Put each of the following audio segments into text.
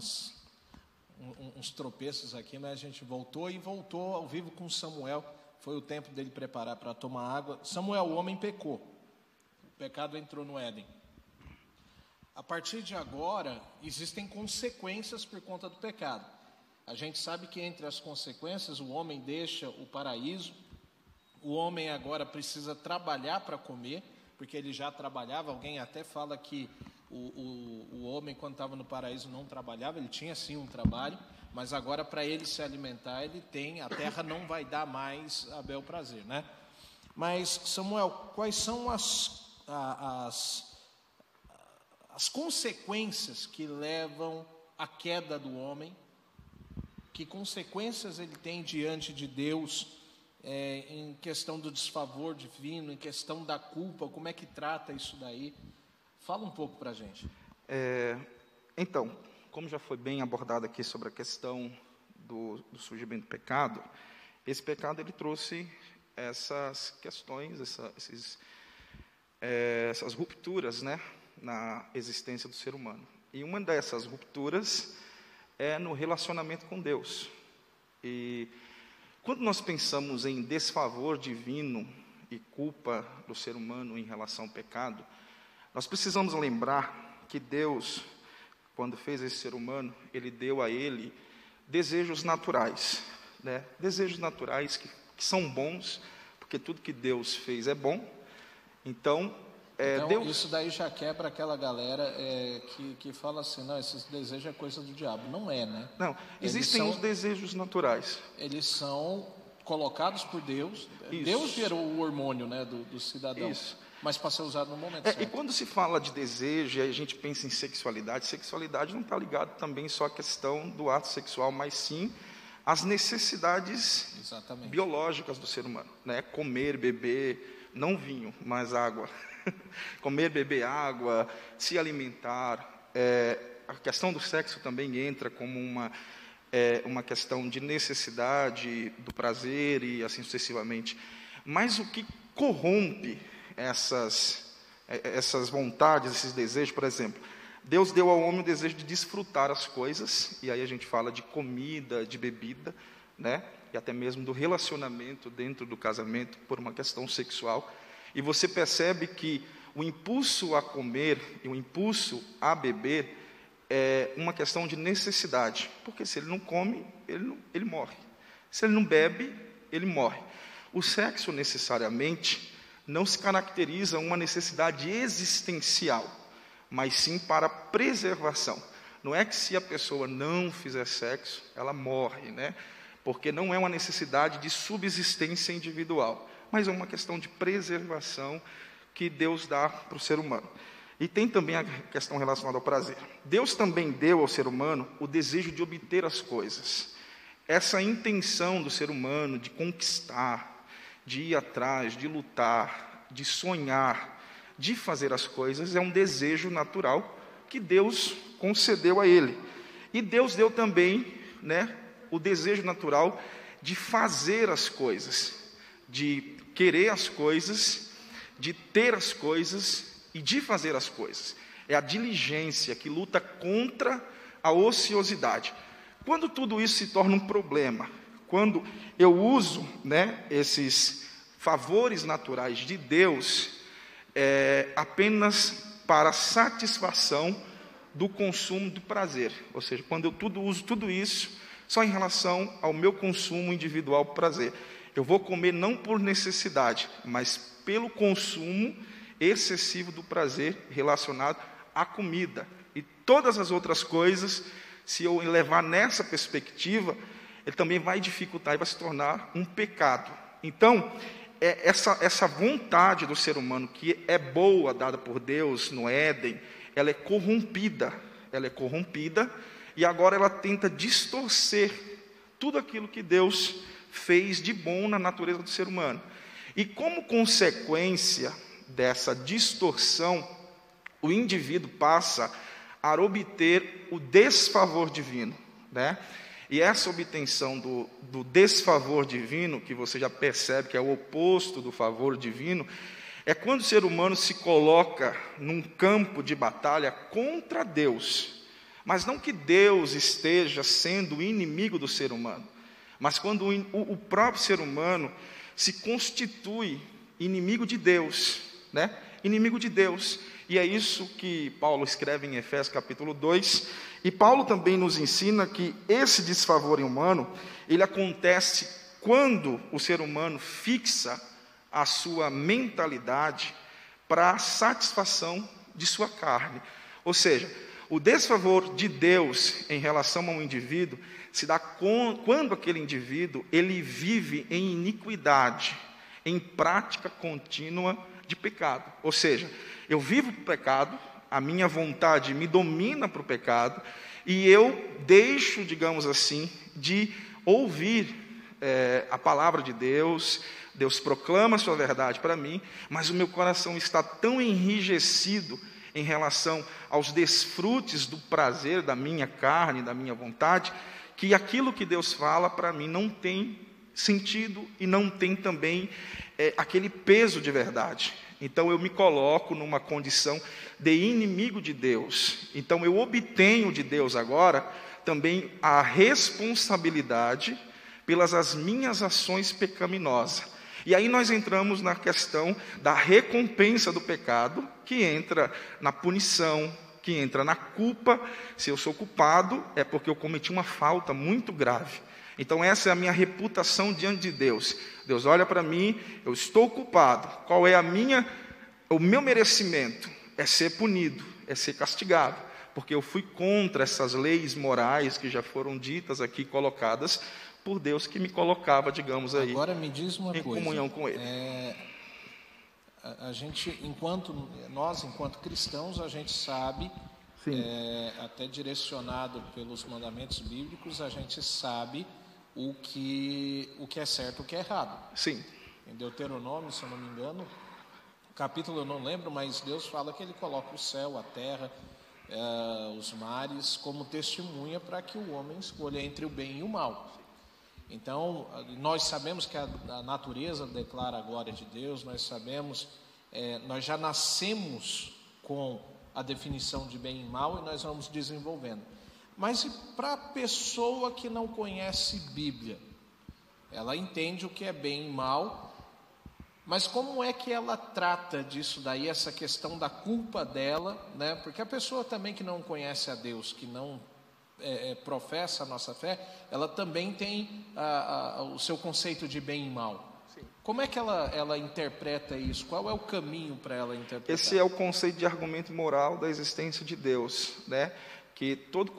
umas, um, uns tropeços aqui, mas a gente voltou e voltou ao vivo com Samuel. Foi o tempo dele preparar para tomar água. Samuel, o homem pecou. O pecado entrou no Éden. A partir de agora, existem consequências por conta do pecado. A gente sabe que entre as consequências, o homem deixa o paraíso, o homem agora precisa trabalhar para comer, porque ele já trabalhava. Alguém até fala que o, o, o homem, quando estava no paraíso, não trabalhava, ele tinha sim um trabalho, mas agora para ele se alimentar, ele tem, a terra não vai dar mais a bel prazer, né? Mas, Samuel, quais são as, as, as consequências que levam à queda do homem? Que consequências ele tem diante de Deus é, em questão do desfavor divino, em questão da culpa? Como é que trata isso daí? Fala um pouco para a gente. É, então, como já foi bem abordado aqui sobre a questão do, do surgimento do pecado, esse pecado ele trouxe essas questões, essa, esses, é, essas rupturas, né, na existência do ser humano. E uma dessas rupturas é no relacionamento com Deus. E quando nós pensamos em desfavor divino e culpa do ser humano em relação ao pecado, nós precisamos lembrar que Deus, quando fez esse ser humano, ele deu a ele desejos naturais, né? Desejos naturais que, que são bons, porque tudo que Deus fez é bom. Então, é, então, Deus... isso daí já quebra aquela galera é, que, que fala assim, não, esses desejos é coisa do diabo. Não é, né? Não, existem são, os desejos naturais. Eles são colocados por Deus. Isso. Deus gerou o hormônio né, do, do cidadão. Isso mas para ser usado no momento é, certo. E quando se fala de desejo e a gente pensa em sexualidade, sexualidade não está ligado também só à questão do ato sexual, mas sim às necessidades Exatamente. biológicas do ser humano, né? Comer, beber, não vinho, mas água. Comer, beber água, se alimentar. É, a questão do sexo também entra como uma é, uma questão de necessidade do prazer e assim sucessivamente. Mas o que corrompe essas, é, é, essas vontades, esses desejos, por exemplo. Deus deu ao homem o desejo de desfrutar as coisas, e aí a gente fala de comida, de bebida, né? E até mesmo do relacionamento dentro do casamento por uma questão sexual. E você percebe que o impulso a comer e o impulso a beber é uma questão de necessidade, porque se ele não come, ele, não, ele morre. Se ele não bebe, ele morre. O sexo necessariamente não se caracteriza uma necessidade existencial, mas sim para preservação. Não é que se a pessoa não fizer sexo, ela morre, né? Porque não é uma necessidade de subsistência individual, mas é uma questão de preservação que Deus dá para o ser humano. E tem também a questão relacionada ao prazer. Deus também deu ao ser humano o desejo de obter as coisas. Essa intenção do ser humano de conquistar, de ir atrás, de lutar, de sonhar, de fazer as coisas, é um desejo natural que Deus concedeu a ele. E Deus deu também, né, o desejo natural de fazer as coisas, de querer as coisas, de ter as coisas e de fazer as coisas. É a diligência que luta contra a ociosidade. Quando tudo isso se torna um problema, quando eu uso né, esses favores naturais de Deus é, apenas para satisfação do consumo do prazer, ou seja, quando eu tudo, uso tudo isso só em relação ao meu consumo individual prazer. Eu vou comer não por necessidade, mas pelo consumo excessivo do prazer relacionado à comida. E todas as outras coisas, se eu levar nessa perspectiva, ele também vai dificultar e vai se tornar um pecado. Então, é essa, essa vontade do ser humano, que é boa, dada por Deus no Éden, ela é corrompida. Ela é corrompida e agora ela tenta distorcer tudo aquilo que Deus fez de bom na natureza do ser humano. E como consequência dessa distorção, o indivíduo passa a obter o desfavor divino, né? E essa obtenção do, do desfavor divino, que você já percebe que é o oposto do favor divino, é quando o ser humano se coloca num campo de batalha contra Deus. Mas não que Deus esteja sendo inimigo do ser humano, mas quando o, o próprio ser humano se constitui inimigo de Deus, né? Inimigo de Deus. E é isso que Paulo escreve em Efésios capítulo 2. E Paulo também nos ensina que esse desfavor humano, ele acontece quando o ser humano fixa a sua mentalidade para a satisfação de sua carne. Ou seja, o desfavor de Deus em relação a um indivíduo se dá quando aquele indivíduo ele vive em iniquidade, em prática contínua de pecado. Ou seja, eu vivo pecado, a minha vontade me domina para o pecado, e eu deixo, digamos assim, de ouvir é, a palavra de Deus, Deus proclama a sua verdade para mim, mas o meu coração está tão enrijecido em relação aos desfrutes do prazer da minha carne, da minha vontade, que aquilo que Deus fala para mim não tem sentido e não tem também é, aquele peso de verdade. Então eu me coloco numa condição de inimigo de Deus. Então eu obtenho de Deus agora também a responsabilidade pelas as minhas ações pecaminosas. E aí nós entramos na questão da recompensa do pecado, que entra na punição, que entra na culpa. Se eu sou culpado, é porque eu cometi uma falta muito grave. Então, essa é a minha reputação diante de Deus. Deus olha para mim, eu estou culpado. Qual é a minha, o meu merecimento? É ser punido, é ser castigado, porque eu fui contra essas leis morais que já foram ditas aqui, colocadas por Deus, que me colocava, digamos aí, Agora me diz uma em coisa, comunhão com Ele. É, a, gente, enquanto nós, enquanto cristãos, a gente sabe, é, até direcionado pelos mandamentos bíblicos, a gente sabe o que, o que é certo e o que é errado. Sim. Em Deuteronômio, se eu não me engano, capítulo eu não lembro, mas Deus fala que Ele coloca o céu, a terra, eh, os mares como testemunha para que o homem escolha entre o bem e o mal. Então, nós sabemos que a, a natureza declara a glória de Deus, nós sabemos, eh, nós já nascemos com a definição de bem e mal e nós vamos desenvolvendo. Mas para a pessoa que não conhece Bíblia, ela entende o que é bem e mal, mas como é que ela trata disso daí, essa questão da culpa dela, né? Porque a pessoa também que não conhece a Deus, que não é, é, professa a nossa fé, ela também tem a, a, o seu conceito de bem e mal. Sim. Como é que ela, ela interpreta isso? Qual é o caminho para ela interpretar? Esse é o conceito de argumento moral da existência de Deus, né? Que todo,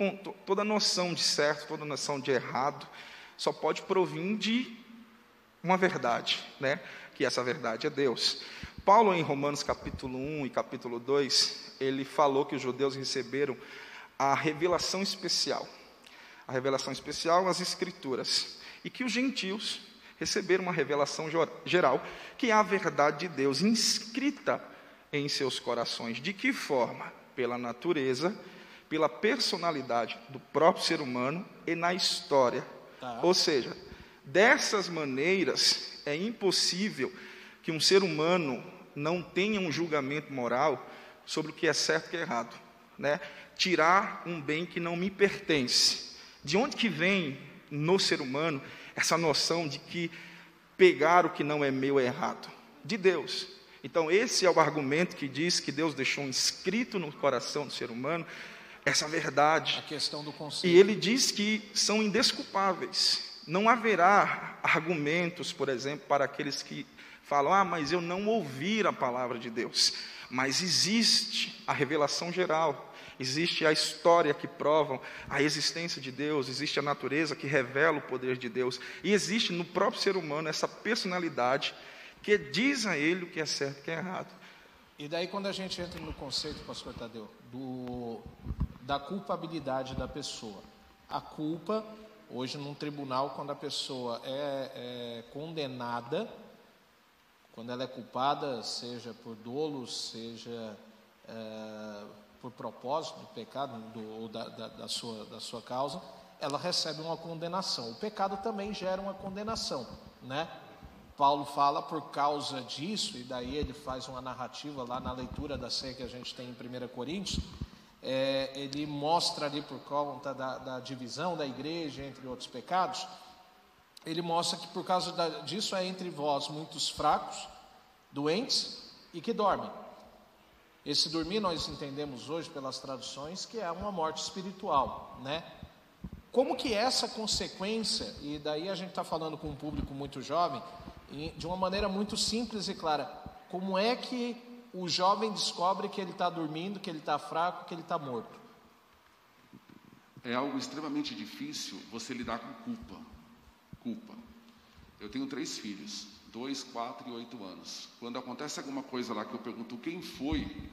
toda noção de certo, toda noção de errado, só pode provir de uma verdade, né? que essa verdade é Deus. Paulo, em Romanos capítulo 1 e capítulo 2, ele falou que os judeus receberam a revelação especial, a revelação especial, as Escrituras, e que os gentios receberam uma revelação geral, que é a verdade de Deus inscrita em seus corações. De que forma? Pela natureza pela personalidade do próprio ser humano e na história. Tá. Ou seja, dessas maneiras é impossível que um ser humano não tenha um julgamento moral sobre o que é certo e o que é errado, né? Tirar um bem que não me pertence. De onde que vem no ser humano essa noção de que pegar o que não é meu é errado? De Deus. Então, esse é o argumento que diz que Deus deixou inscrito no coração do ser humano essa verdade. A questão do conceito. E ele diz que são indesculpáveis. Não haverá argumentos, por exemplo, para aqueles que falam: "Ah, mas eu não ouvi a palavra de Deus". Mas existe a revelação geral, existe a história que provam a existência de Deus, existe a natureza que revela o poder de Deus, e existe no próprio ser humano essa personalidade que diz a ele o que é certo e o que é errado. E daí quando a gente entra no conceito, pastor Tadeu, do da culpabilidade da pessoa. A culpa, hoje num tribunal, quando a pessoa é, é condenada, quando ela é culpada, seja por dolo, seja é, por propósito do pecado do, ou da, da, da, sua, da sua causa, ela recebe uma condenação. O pecado também gera uma condenação, né? Paulo fala por causa disso, e daí ele faz uma narrativa lá na leitura da ceia que a gente tem em 1 Coríntios, é, ele mostra ali por conta da, da, divisão da igreja entre outros pecados, ele mostra que por causa da, disso é entre vós muitos fracos, doentes e que dormem. Esse dormir nós entendemos hoje pelas traduções que é uma morte espiritual, né? Como que essa consequência, e daí a gente está falando com um público muito jovem, de uma maneira muito simples e clara, como é que o jovem descobre que ele está dormindo, que ele está fraco, que ele está morto? É algo extremamente difícil você lidar com culpa. Culpa. Eu tenho três filhos, dois, quatro e oito anos. Quando acontece alguma coisa lá que eu pergunto quem foi,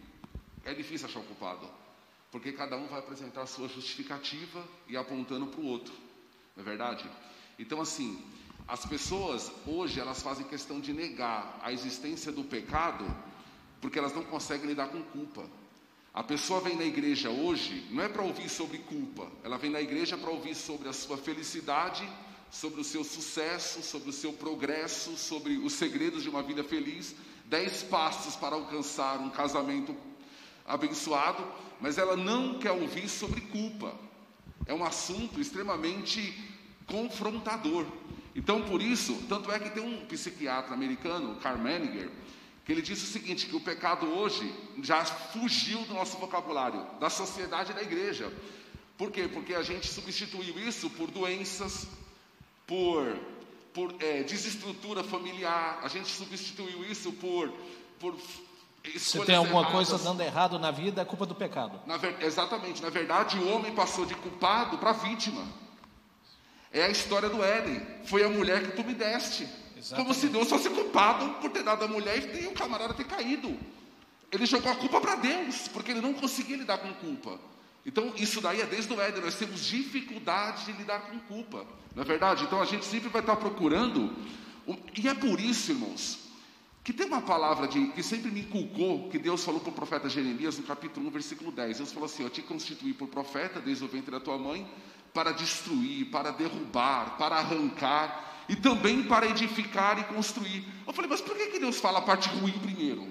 é difícil achar o culpado, porque cada um vai apresentar a sua justificativa e apontando para o outro, não é verdade? Então, assim, as pessoas hoje elas fazem questão de negar a existência do pecado porque elas não conseguem lidar com culpa. A pessoa vem na igreja hoje não é para ouvir sobre culpa, ela vem na igreja para ouvir sobre a sua felicidade, sobre o seu sucesso, sobre o seu progresso, sobre os segredos de uma vida feliz, dez passos para alcançar um casamento abençoado, mas ela não quer ouvir sobre culpa. É um assunto extremamente confrontador. Então, por isso, tanto é que tem um psiquiatra americano, Carl Menninger, que ele disse o seguinte, que o pecado hoje já fugiu do nosso vocabulário, da sociedade e da igreja. Por quê? Porque a gente substituiu isso por doenças, por, por é, desestrutura familiar, a gente substituiu isso por, por se tem alguma erradas. coisa dando errado na vida, é culpa do pecado. Na ver, exatamente. Na verdade, o homem passou de culpado para vítima. É a história do Éden. Foi a mulher que tu me deste. Exatamente. Como se Deus fosse culpado por ter dado a mulher e o camarada ter caído. Ele jogou a culpa para Deus, porque ele não conseguia lidar com culpa. Então, isso daí é desde o Éden. Nós temos dificuldade de lidar com culpa. Não é verdade? Então, a gente sempre vai estar procurando. E é por isso, irmãos, que tem uma palavra de, que sempre me inculcou, que Deus falou para o profeta Jeremias no capítulo 1, versículo 10. Deus falou assim: Eu te constituí por profeta desde o ventre da tua mãe, para destruir, para derrubar, para arrancar e também para edificar e construir. Eu falei, mas por que, que Deus fala a parte ruim primeiro?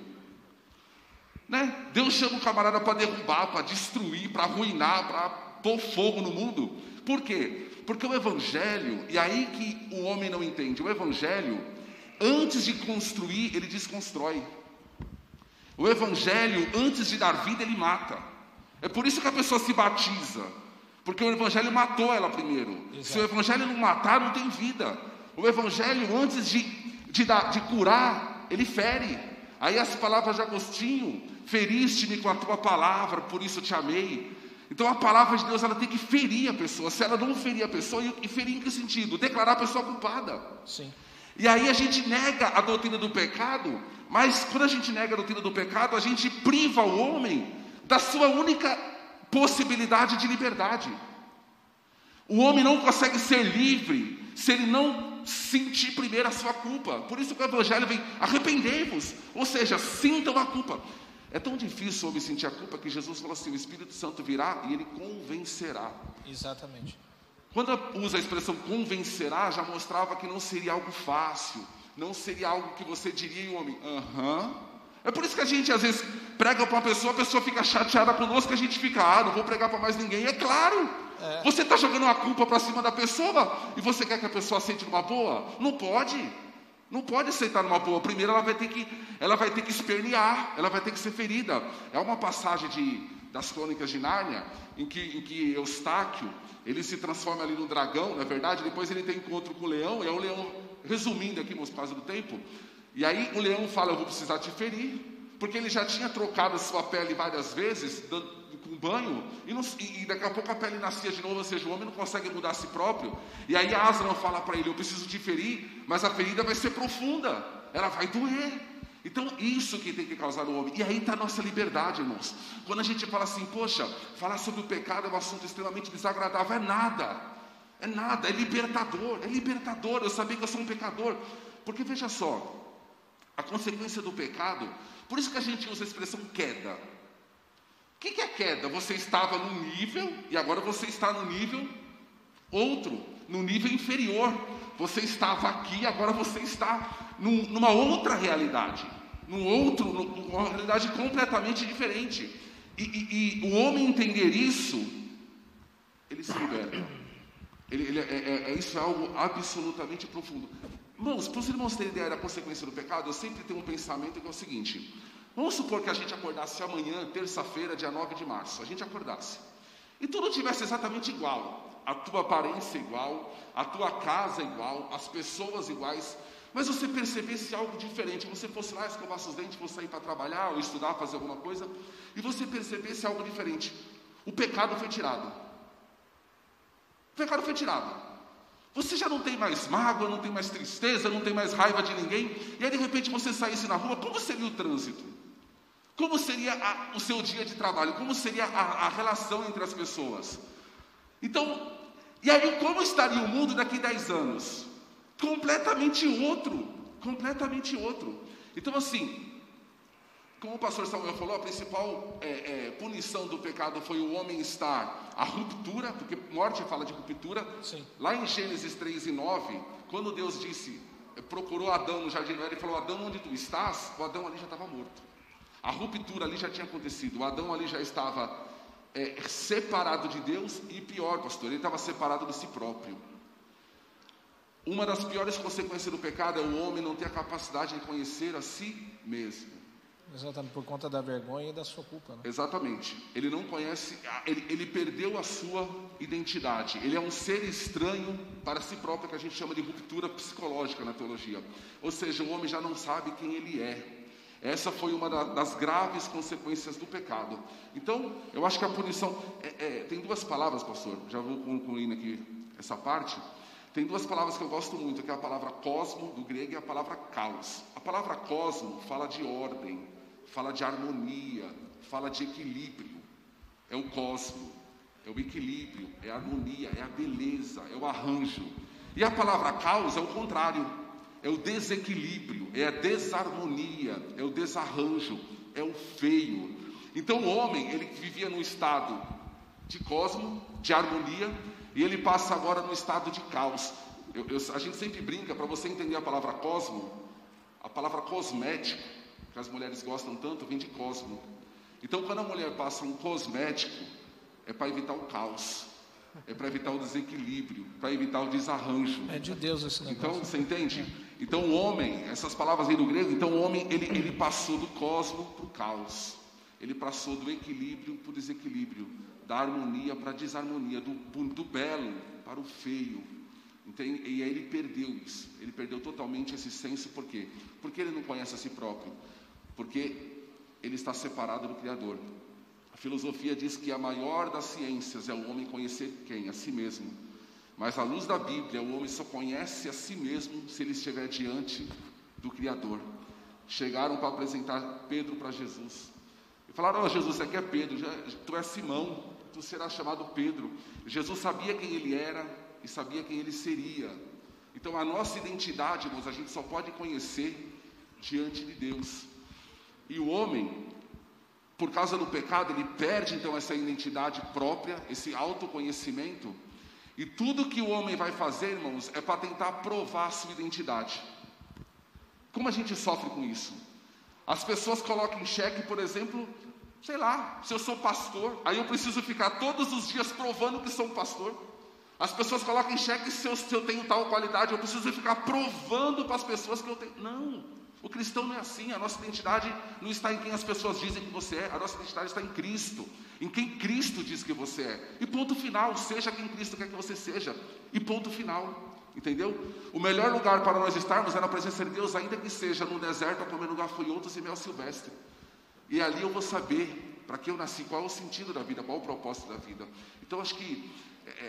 Né? Deus chama o camarada para derrubar, para destruir, para arruinar, para pôr fogo no mundo. Por quê? Porque o Evangelho, e aí que o homem não entende, o Evangelho, antes de construir, ele desconstrói. O Evangelho, antes de dar vida, ele mata. É por isso que a pessoa se batiza. Porque o Evangelho matou ela primeiro. Exato. Se o Evangelho não matar, não tem vida. O Evangelho, antes de, de, dar, de curar, ele fere. Aí as palavras de Agostinho: feriste-me com a tua palavra, por isso te amei. Então a palavra de Deus ela tem que ferir a pessoa. Se ela não ferir a pessoa, e ferir em que sentido? Declarar a pessoa culpada. Sim. E aí a gente nega a doutrina do pecado, mas quando a gente nega a doutrina do pecado, a gente priva o homem da sua única possibilidade de liberdade. O homem não consegue ser livre se ele não sentir primeiro a sua culpa. Por isso que o Evangelho vem, arrependei-vos, ou seja, sintam a culpa. É tão difícil o homem sentir a culpa que Jesus falou assim: o Espírito Santo virá e ele convencerá. Exatamente. Quando usa a expressão convencerá, já mostrava que não seria algo fácil, não seria algo que você diria e o homem, aham. É por isso que a gente às vezes prega para uma pessoa, a pessoa fica chateada conosco, a gente fica, ah, não vou pregar para mais ninguém. É claro, é. você está jogando uma culpa para cima da pessoa e você quer que a pessoa aceite numa boa? Não pode. Não pode aceitar numa boa. Primeiro ela vai ter que, ela vai ter que espernear, ela vai ter que ser ferida. É uma passagem de, das crônicas de Nárnia em que, em que Eustáquio ele se transforma ali no dragão, na é verdade. Depois ele tem encontro com o leão e é o leão, resumindo aqui, por causa do tempo, e aí o leão fala: Eu vou precisar te ferir, porque ele já tinha trocado a sua pele várias vezes, dando, banho, e, não, e, daqui a pouco a pele nascia de novo, ou seja, o homem não consegue mudar a si próprio. E aí Aslan fala para ele: Eu preciso te ferir, mas a ferida vai ser profunda, ela vai doer. Então, isso que tem que causar no homem. E aí está a nossa liberdade, irmãos. Quando a gente fala assim, poxa, falar sobre o pecado é um assunto extremamente desagradável, é nada. É nada, é libertador, é libertador. Eu sabia que eu sou um pecador. Porque veja só, a consequência do pecado, por isso que a gente usa a expressão queda. O que, é queda? Você estava num nível e agora você está no nível outro, no nível inferior. Você estava aqui, agora você está num, numa outra realidade, num outro, numa realidade completamente diferente. E, e, e o homem entender isso, ele se liberta. Ele, ele, é, é, é, isso é algo absolutamente profundo. Irmãos, para os irmãos terem ideia da consequência do pecado, eu sempre tenho um pensamento que é o seguinte: vamos supor que a gente acordasse amanhã, terça-feira, dia 9 de março, a gente acordasse, e tudo tivesse exatamente igual, a tua aparência igual, a tua casa igual, as pessoas iguais, mas você percebesse algo diferente, você fosse lá escovar seus dentes, fosse sair para trabalhar ou estudar, fazer alguma coisa, e você percebesse algo diferente. O pecado foi tirado. O pecado foi tirado. Você já não tem mais mágoa, não tem mais tristeza, não tem mais raiva de ninguém, e aí de repente você saísse na rua, como seria o trânsito? Como seria a, o seu dia de trabalho? Como seria a, a relação entre as pessoas? Então, e aí como estaria o mundo daqui a 10 anos? Completamente outro, completamente outro. Então assim, como o pastor Samuel falou, a principal é, é, punição do pecado foi o homem estar a ruptura, porque morte fala de ruptura. Sim. Lá em Gênesis 3 e 9, quando Deus disse, procurou Adão no jardim do Éden e falou: Adão, onde tu estás? O Adão ali já estava morto. A ruptura ali já tinha acontecido. O Adão ali já estava é, separado de Deus e pior, pastor, ele estava separado de si próprio. Uma das piores consequências do pecado é o homem não ter a capacidade de conhecer a si mesmo. Exatamente, por conta da vergonha e da sua culpa. Né? Exatamente. Ele não conhece, ele, ele perdeu a sua identidade. Ele é um ser estranho para si próprio, que a gente chama de ruptura psicológica na teologia. Ou seja, o homem já não sabe quem ele é. Essa foi uma das graves consequências do pecado. Então, eu acho que a punição. É, é, tem duas palavras, pastor, já vou concluindo aqui essa parte. Tem duas palavras que eu gosto muito, que é a palavra cosmo, do grego, e a palavra caos. A palavra cosmo fala de ordem, fala de harmonia, fala de equilíbrio. É o cosmo, é o equilíbrio, é a harmonia, é a beleza, é o arranjo. E a palavra caos é o contrário, é o desequilíbrio, é a desarmonia, é o desarranjo, é o feio. Então o homem, ele vivia no estado de cosmo, de harmonia, e ele passa agora no estado de caos. Eu, eu, a gente sempre brinca, para você entender a palavra cosmo, a palavra cosmético que as mulheres gostam tanto, vem de cosmo. Então, quando a mulher passa um cosmético, é para evitar o caos, é para evitar o desequilíbrio, para evitar o desarranjo. É de Deus esse negócio. Então, você entende? Então, o homem, essas palavras aí do grego, então o homem, ele, ele passou do cosmo para o caos. Ele passou do equilíbrio para o desequilíbrio, da harmonia para a desarmonia, do, do belo para o feio, Entende? E aí ele perdeu isso. Ele perdeu totalmente esse senso, por quê? Porque ele não conhece a si próprio porque ele está separado do Criador. A filosofia diz que a maior das ciências é o homem conhecer quem? A si mesmo. Mas à luz da Bíblia, o homem só conhece a si mesmo se ele estiver diante do Criador. Chegaram para apresentar Pedro para Jesus. E falaram: oh, Jesus, você aqui é Pedro, tu és Simão, tu serás chamado Pedro. Jesus sabia quem ele era e sabia quem ele seria. Então a nossa identidade, irmãos, a gente só pode conhecer diante de Deus. E o homem, por causa do pecado, ele perde então essa identidade própria, esse autoconhecimento. E tudo que o homem vai fazer, irmãos, é para tentar provar a sua identidade. Como a gente sofre com isso? As pessoas colocam em xeque, por exemplo, sei lá, se eu sou pastor, aí eu preciso ficar todos os dias provando que sou um pastor. As pessoas colocam em xeque se eu, se eu tenho tal qualidade, eu preciso ficar provando para as pessoas que eu tenho. Não. O cristão não é assim, a nossa identidade não está em quem as pessoas dizem que você é, a nossa identidade está em Cristo, em quem Cristo diz que você é. E ponto final, seja quem Cristo quer que você seja. E ponto final. Entendeu? O melhor lugar para nós estarmos é na presença de Deus, ainda que seja no deserto, a comer gafanhotos e mel silvestre. E ali eu vou saber para que eu nasci, qual é o sentido da vida, qual é o propósito da vida. Então acho que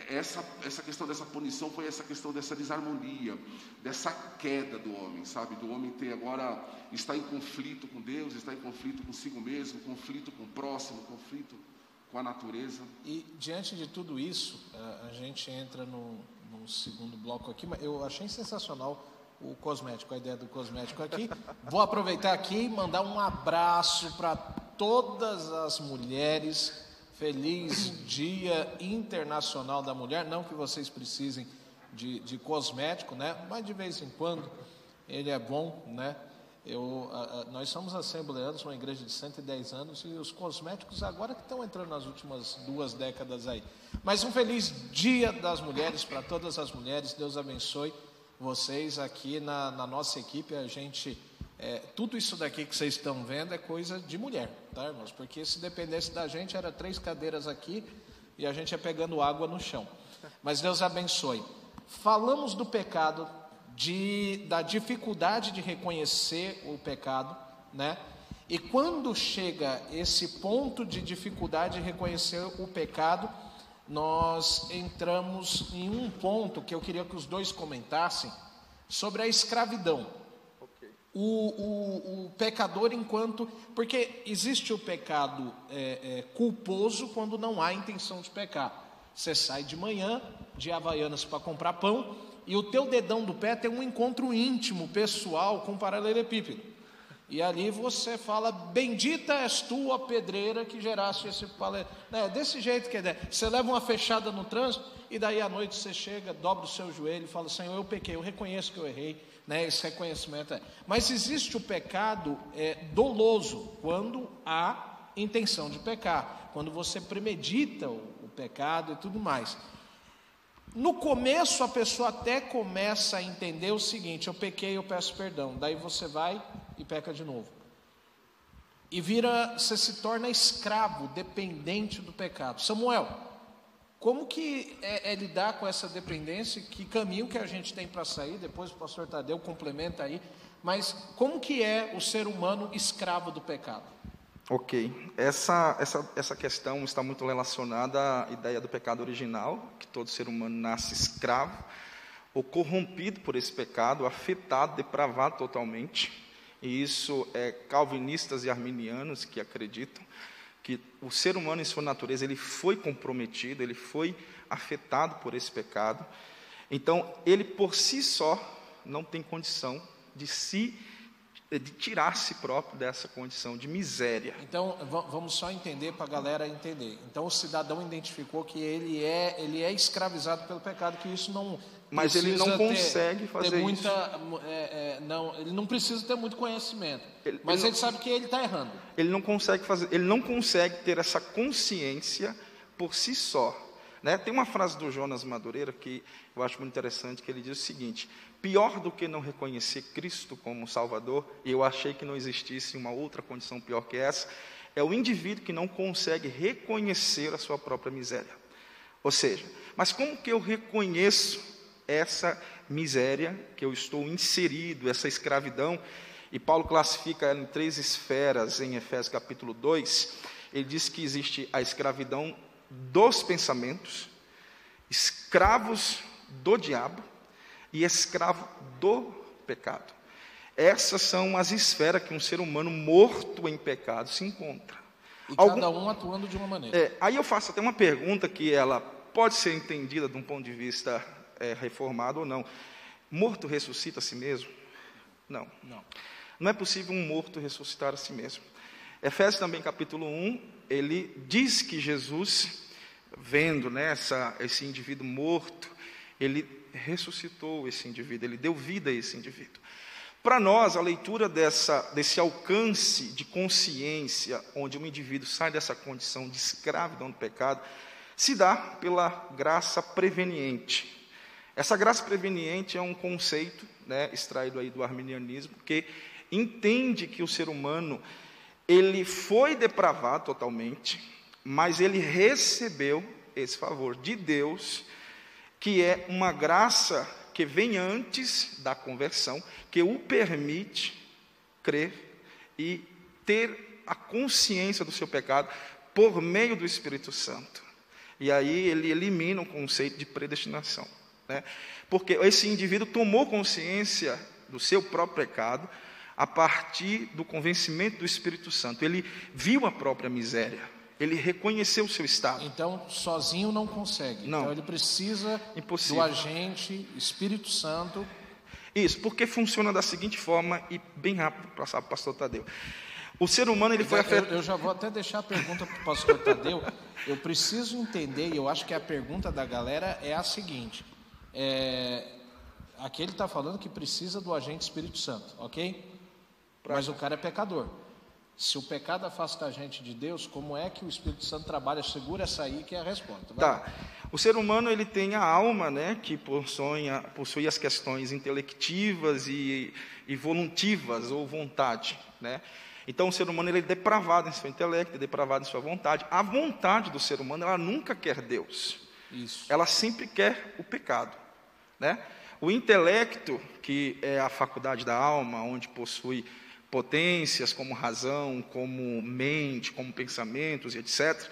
essa, essa questão dessa punição foi essa questão dessa desarmonia, dessa queda do homem, sabe? Do homem ter agora, está em conflito com Deus, está em conflito consigo mesmo, conflito com o próximo, conflito com a natureza. E diante de tudo isso, a gente entra no, no segundo bloco aqui, mas eu achei sensacional o cosmético, a ideia do cosmético aqui. Vou aproveitar aqui e mandar um abraço para todas as mulheres Feliz Dia Internacional da Mulher. Não que vocês precisem de, de cosmético, né? Mas de vez em quando ele é bom, né? Eu, a, a, nós somos assembleanos, uma igreja de 110 anos, e os cosméticos agora que estão entrando nas últimas duas décadas aí. Mas um feliz dia das mulheres para todas as mulheres. Deus abençoe vocês aqui na, na nossa equipe. A gente, é, tudo isso daqui que vocês estão vendo é coisa de mulher, tá, irmãos? Porque se dependesse da gente, era três cadeiras aqui e a gente ia pegando água no chão. Mas Deus abençoe. Falamos do pecado de, da dificuldade de reconhecer o pecado, né? E quando chega esse ponto de dificuldade de reconhecer o pecado, nós entramos em um ponto que eu queria que os dois comentassem sobre a escravidão. O, o, o, pecador enquanto. Porque existe o pecado é, é, culposo quando não há intenção de pecar. Você sai de manhã de Havaianas para comprar pão e o teu dedão do pé tem um encontro íntimo, pessoal, com o paralelepípedo. E ali você fala, bendita és tu, a pedreira que geraste esse paralelepípedo. É, desse jeito que é. Você leva uma fechada no trânsito e daí à noite você chega, dobra o seu joelho e fala, Senhor, eu pequei, eu reconheço que eu errei. Né, esse reconhecimento é. Mas existe o pecado é, doloso, quando há intenção de pecar, quando você premedita o, o pecado e tudo mais. No começo a pessoa até começa a entender o seguinte: eu pequei, eu peço perdão. Daí você vai e peca de novo. E vira, você se torna escravo, dependente do pecado. Samuel, como que é, é lidar com essa dependência? Que caminho que a gente tem para sair? Depois o pastor Tadeu complementa aí. Mas como que é o ser humano escravo do pecado? Ok, essa, essa, essa questão está muito relacionada à ideia do pecado original, que todo ser humano nasce escravo, ou corrompido por esse pecado, afetado, depravado totalmente. E isso é calvinistas e arminianos que acreditam que o ser humano em sua natureza ele foi comprometido, ele foi afetado por esse pecado. Então, ele por si só não tem condição de se de tirar si próprio dessa condição de miséria. Então, vamos só entender para a galera entender. Então, o cidadão identificou que ele é, ele é escravizado pelo pecado, que isso não. Mas ele não consegue ter, fazer ter muita, isso. É, é, não, ele não precisa ter muito conhecimento. Ele, mas ele, ele sabe que ele está errando. Ele não consegue fazer, ele não consegue ter essa consciência por si só. Né? Tem uma frase do Jonas Madureira que eu acho muito interessante, que ele diz o seguinte: Pior do que não reconhecer Cristo como Salvador, e eu achei que não existisse uma outra condição pior que essa, é o indivíduo que não consegue reconhecer a sua própria miséria. Ou seja, mas como que eu reconheço essa miséria que eu estou inserido, essa escravidão? E Paulo classifica ela em três esferas em Efésios capítulo 2. Ele diz que existe a escravidão dos pensamentos, escravos do diabo, e escravo do pecado. Essas são as esferas que um ser humano morto em pecado se encontra. E Algum... cada um atuando de uma maneira. É, aí eu faço até uma pergunta que ela pode ser entendida de um ponto de vista é, reformado ou não. Morto ressuscita a si mesmo? Não. Não. Não é possível um morto ressuscitar a si mesmo. Efésios também, capítulo 1, ele diz que Jesus, vendo né, essa, esse indivíduo morto, ele ressuscitou esse indivíduo, ele deu vida a esse indivíduo. Para nós, a leitura dessa, desse alcance de consciência, onde um indivíduo sai dessa condição de escravidão do pecado, se dá pela graça preveniente. Essa graça preveniente é um conceito né, extraído aí do arminianismo, que entende que o ser humano ele foi depravado totalmente, mas ele recebeu esse favor de Deus que é uma graça que vem antes da conversão, que o permite crer e ter a consciência do seu pecado por meio do Espírito Santo. E aí ele elimina o conceito de predestinação. Né? Porque esse indivíduo tomou consciência do seu próprio pecado a partir do convencimento do Espírito Santo. Ele viu a própria miséria. Ele reconheceu o seu estado. Então, sozinho não consegue. Não. Então, ele precisa Impossível. do agente Espírito Santo. Isso, porque funciona da seguinte forma, e bem rápido, passar para o pastor Tadeu. O ser humano ele foi afetado. Eu, eu, já vou até deixar a pergunta para o pastor Tadeu. Eu preciso entender, e eu acho que a pergunta da galera é a seguinte: é, aqui ele está falando que precisa do agente Espírito Santo, ok? Mas o cara é pecador. Se o pecado afasta a gente de Deus, como é que o Espírito Santo trabalha? Segura essa aí que é a resposta. Vai. Tá. O ser humano ele tem a alma, né, que possui, possui as questões intelectivas e, e voluntivas ou vontade, né? Então o ser humano ele é depravado em seu intelecto, é depravado em sua vontade. A vontade do ser humano ela nunca quer Deus. Isso. Ela sempre quer o pecado, né? O intelecto, que é a faculdade da alma, onde possui potências como razão, como mente, como pensamentos e etc.,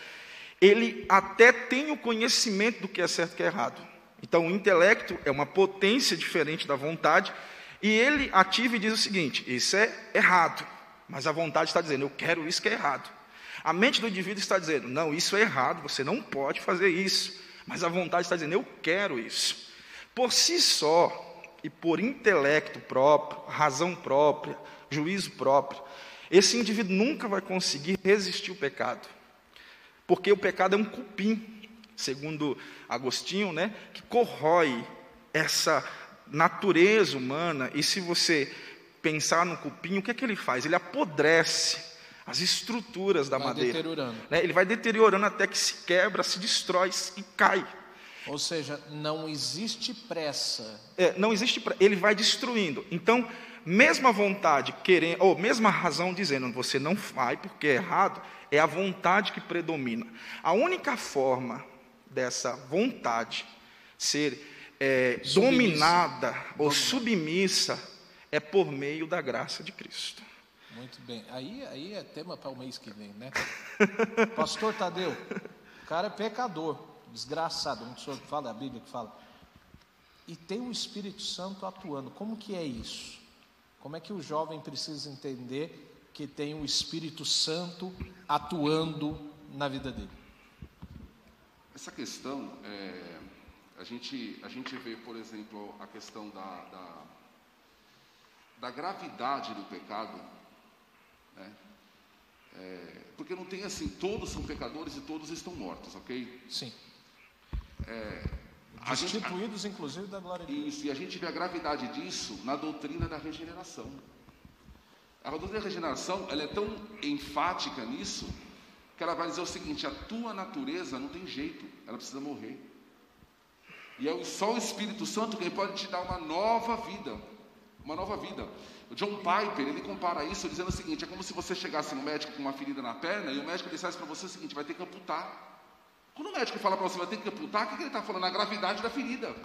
ele até tem o conhecimento do que é certo e que é errado. Então, o intelecto é uma potência diferente da vontade, e ele ativa e diz o seguinte: isso é errado, mas a vontade está dizendo, eu quero isso que é errado. A mente do indivíduo está dizendo, não, isso é errado, você não pode fazer isso, mas a vontade está dizendo, eu quero isso. Por si só, e por intelecto próprio, razão própria, juízo próprio, esse indivíduo nunca vai conseguir resistir ao pecado. Porque o pecado é um cupim, segundo Agostinho, né, que corrói essa natureza humana. E se você pensar no cupim, o que é que ele faz? Ele apodrece as estruturas da vai madeira. Né? Ele vai deteriorando até que se quebra, se destrói e cai. Ou seja, não existe pressa. É, não existe pressa. Ele vai destruindo. Então, mesma vontade querendo, ou mesma razão dizendo você não vai porque é errado, é a vontade que predomina. A única forma dessa vontade ser é, dominada ou submissa é por meio da graça de Cristo. Muito bem. Aí, aí é tema para o mês que vem, né? Pastor Tadeu, o cara é pecador, desgraçado, não sou que fala, é a Bíblia que fala. E tem o Espírito Santo atuando. Como que é isso? Como é que o jovem precisa entender que tem o Espírito Santo atuando na vida dele? Essa questão, é, a, gente, a gente vê, por exemplo, a questão da, da, da gravidade do pecado, né? É, porque não tem assim, todos são pecadores e todos estão mortos, ok? Sim. É, Destituídos, gente, inclusive, da glória de Deus. Isso, e a gente vê a gravidade disso na doutrina da regeneração. A doutrina da regeneração ela é tão enfática nisso que ela vai dizer o seguinte: a tua natureza não tem jeito, ela precisa morrer. E é só o Espírito Santo quem pode te dar uma nova vida. Uma nova vida. O John Piper, ele compara isso dizendo o seguinte: é como se você chegasse no médico com uma ferida na perna e o médico dissesse para você o seguinte: vai ter que amputar. Quando o médico fala para você vai ter que amputar, o que ele está falando? A gravidade da ferida.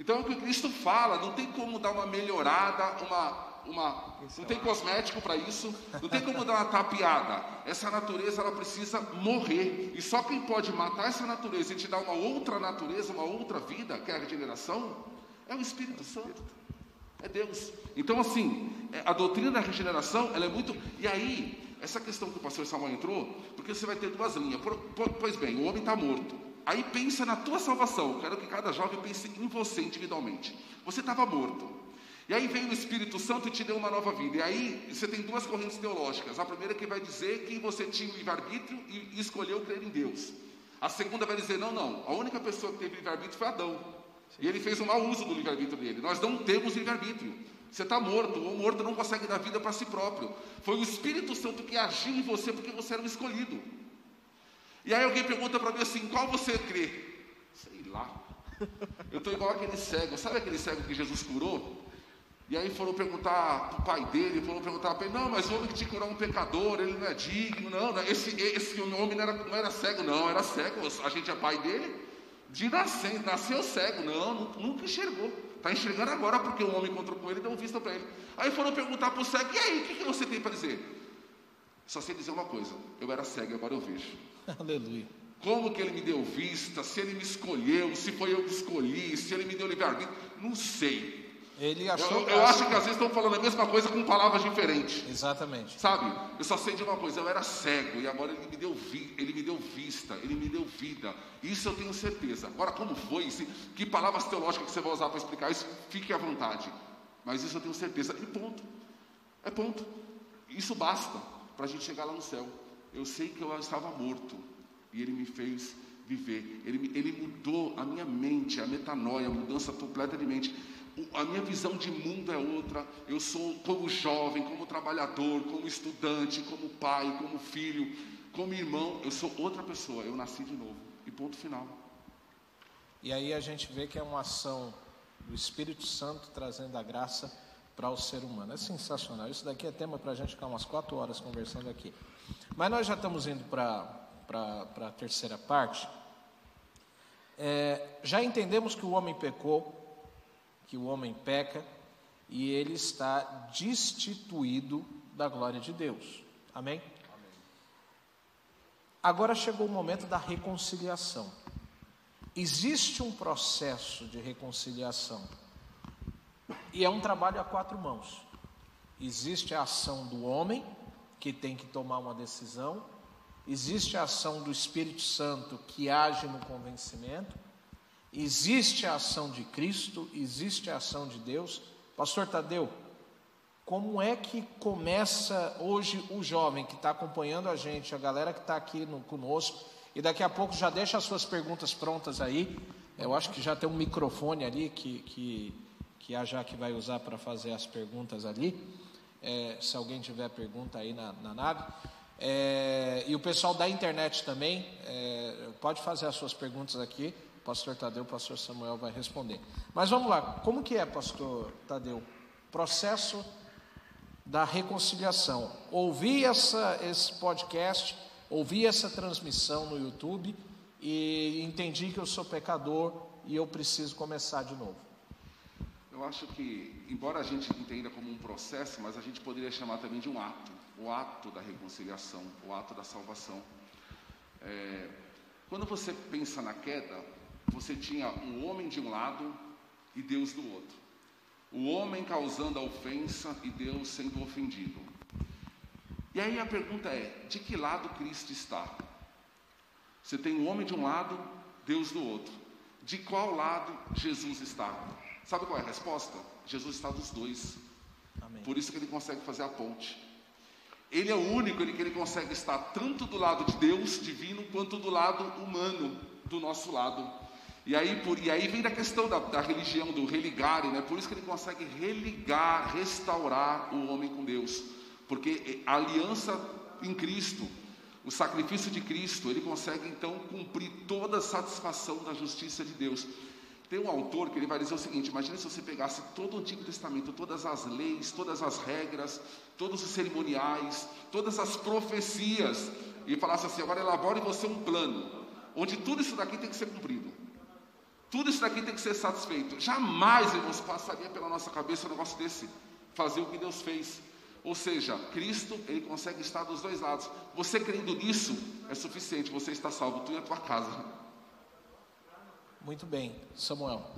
Então é o que Cristo fala, não tem como dar uma melhorada, uma, uma não tem cosmético para isso, não tem como dar uma tapeada. Essa natureza ela precisa morrer. E só quem pode matar essa natureza e te dar uma outra natureza, uma outra vida, que é a regeneração, é o Espírito Santo. É Deus. Então assim, é, a doutrina da regeneração, ela é muito. E aí, essa questão que o pastor Samuel entrou, porque você vai ter duas linhas. Pois bem, o homem está morto. Aí pensa na tua salvação. Quero que cada jovem pense em você individualmente. Você estava morto. E aí vem o Espírito Santo e te deu uma nova vida. E aí você tem duas correntes teológicas. A primeira que vai dizer que você tinha o livre-arbítrio e escolheu crer em Deus. A segunda vai dizer: não, não. A única pessoa que teve livre-arbítrio foi Adão. E ele fez um mau uso do livre-arbítrio dele. Nós não temos livre-arbítrio. Você está morto, o morto não consegue dar vida para si próprio. Foi o Espírito Santo que agiu em você porque você era um escolhido. E aí alguém pergunta para mim assim: qual você crê? Sei lá. Eu estou igual aquele cego. Sabe aquele cego que Jesus curou? E aí foram perguntar para o pai dele, foram perguntar para ele, não, mas o homem que te curou é um pecador, ele não é digno, não, não esse, esse homem não era, não era cego, não, era cego, a gente é pai dele, de nascer, nasceu cego, não, nunca enxergou. Está enxergando agora porque o homem encontrou com ele e deu vista para ele. Aí foram perguntar para o cego: e aí, o que, que você tem para dizer? Só sei dizer uma coisa: eu era cego e agora eu vejo. Aleluia. Como que ele me deu vista? Se ele me escolheu, se foi eu que escolhi, se ele me deu livre-arbítrio, não sei. Ele achou eu, eu acho que às vezes estão falando a mesma coisa com palavras diferentes. Exatamente. Sabe? Eu só sei de uma coisa, eu era cego e agora ele me deu vi, ele me deu vista, ele me deu vida. Isso eu tenho certeza. Agora como foi? Se, que palavras teológicas que você vai usar para explicar isso? Fique à vontade. Mas isso eu tenho certeza. E ponto. É ponto. Isso basta para a gente chegar lá no céu. Eu sei que eu estava morto e ele me fez viver. Ele, ele mudou a minha mente, a metanoia, a mudança completa de mente. A minha visão de mundo é outra. Eu sou como jovem, como trabalhador, como estudante, como pai, como filho, como irmão, eu sou outra pessoa, eu nasci de novo. E ponto final. E aí a gente vê que é uma ação do Espírito Santo trazendo a graça para o ser humano. É sensacional. Isso daqui é tema para a gente ficar umas quatro horas conversando aqui. Mas nós já estamos indo para a terceira parte. É, já entendemos que o homem pecou, que o homem peca e ele está destituído da glória de Deus. Amém? Amém? Agora chegou o momento da reconciliação. Existe um processo de reconciliação e é um trabalho a quatro mãos. Existe a ação do homem, que tem que tomar uma decisão, existe a ação do Espírito Santo, que age no convencimento, Existe a ação de Cristo, existe a ação de Deus. Pastor Tadeu, como é que começa hoje o jovem que está acompanhando a gente, a galera que está aqui no, conosco, e daqui a pouco já deixa as suas perguntas prontas aí. Eu acho que já tem um microfone ali que, que, que a Jaque vai usar para fazer as perguntas ali. É, se alguém tiver pergunta aí na, na nave. É, e o pessoal da internet também, é, pode fazer as suas perguntas aqui pastor Tadeu, o pastor Samuel vai responder. Mas vamos lá, como que é, pastor Tadeu? Processo da reconciliação. Ouvi essa, esse podcast, ouvi essa transmissão no YouTube e entendi que eu sou pecador e eu preciso começar de novo. Eu acho que, embora a gente entenda como um processo, mas a gente poderia chamar também de um ato, o ato da reconciliação, o ato da salvação. É, quando você pensa na queda, você tinha um homem de um lado e Deus do outro. O homem causando a ofensa e Deus sendo ofendido. E aí a pergunta é: de que lado Cristo está? Você tem o um homem de um lado, Deus do outro. De qual lado Jesus está? Sabe qual é a resposta? Jesus está dos dois. Amém. Por isso que ele consegue fazer a ponte. Ele é o único ele, que ele consegue estar tanto do lado de Deus divino quanto do lado humano do nosso lado. E aí, por, e aí vem da questão da, da religião, do religare, né? por isso que ele consegue religar, restaurar o homem com Deus, porque a aliança em Cristo, o sacrifício de Cristo, ele consegue então cumprir toda a satisfação da justiça de Deus. Tem um autor que ele vai dizer o seguinte: imagine se você pegasse todo o Antigo Testamento, todas as leis, todas as regras, todos os cerimoniais, todas as profecias, e falasse assim: agora elabore você um plano, onde tudo isso daqui tem que ser cumprido. Tudo isso daqui tem que ser satisfeito. Jamais, irmãos, passaria pela nossa cabeça um negócio desse. Fazer o que Deus fez. Ou seja, Cristo, ele consegue estar dos dois lados. Você crendo nisso, é suficiente. Você está salvo, tu e a tua casa. Muito bem. Samuel.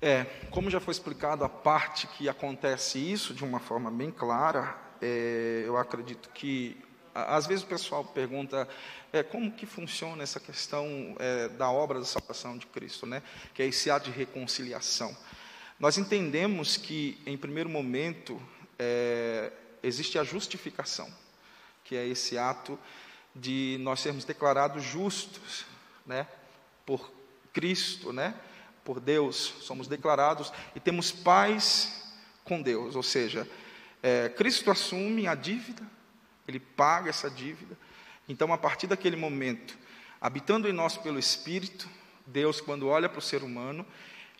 É, como já foi explicado, a parte que acontece isso de uma forma bem clara, é, eu acredito que às vezes o pessoal pergunta é, como que funciona essa questão é, da obra da salvação de Cristo, né? que é esse ato de reconciliação. Nós entendemos que, em primeiro momento, é, existe a justificação, que é esse ato de nós sermos declarados justos né? por Cristo, né? por Deus, somos declarados e temos paz com Deus, ou seja, é, Cristo assume a dívida ele paga essa dívida. Então, a partir daquele momento, habitando em nós pelo Espírito, Deus, quando olha para o ser humano,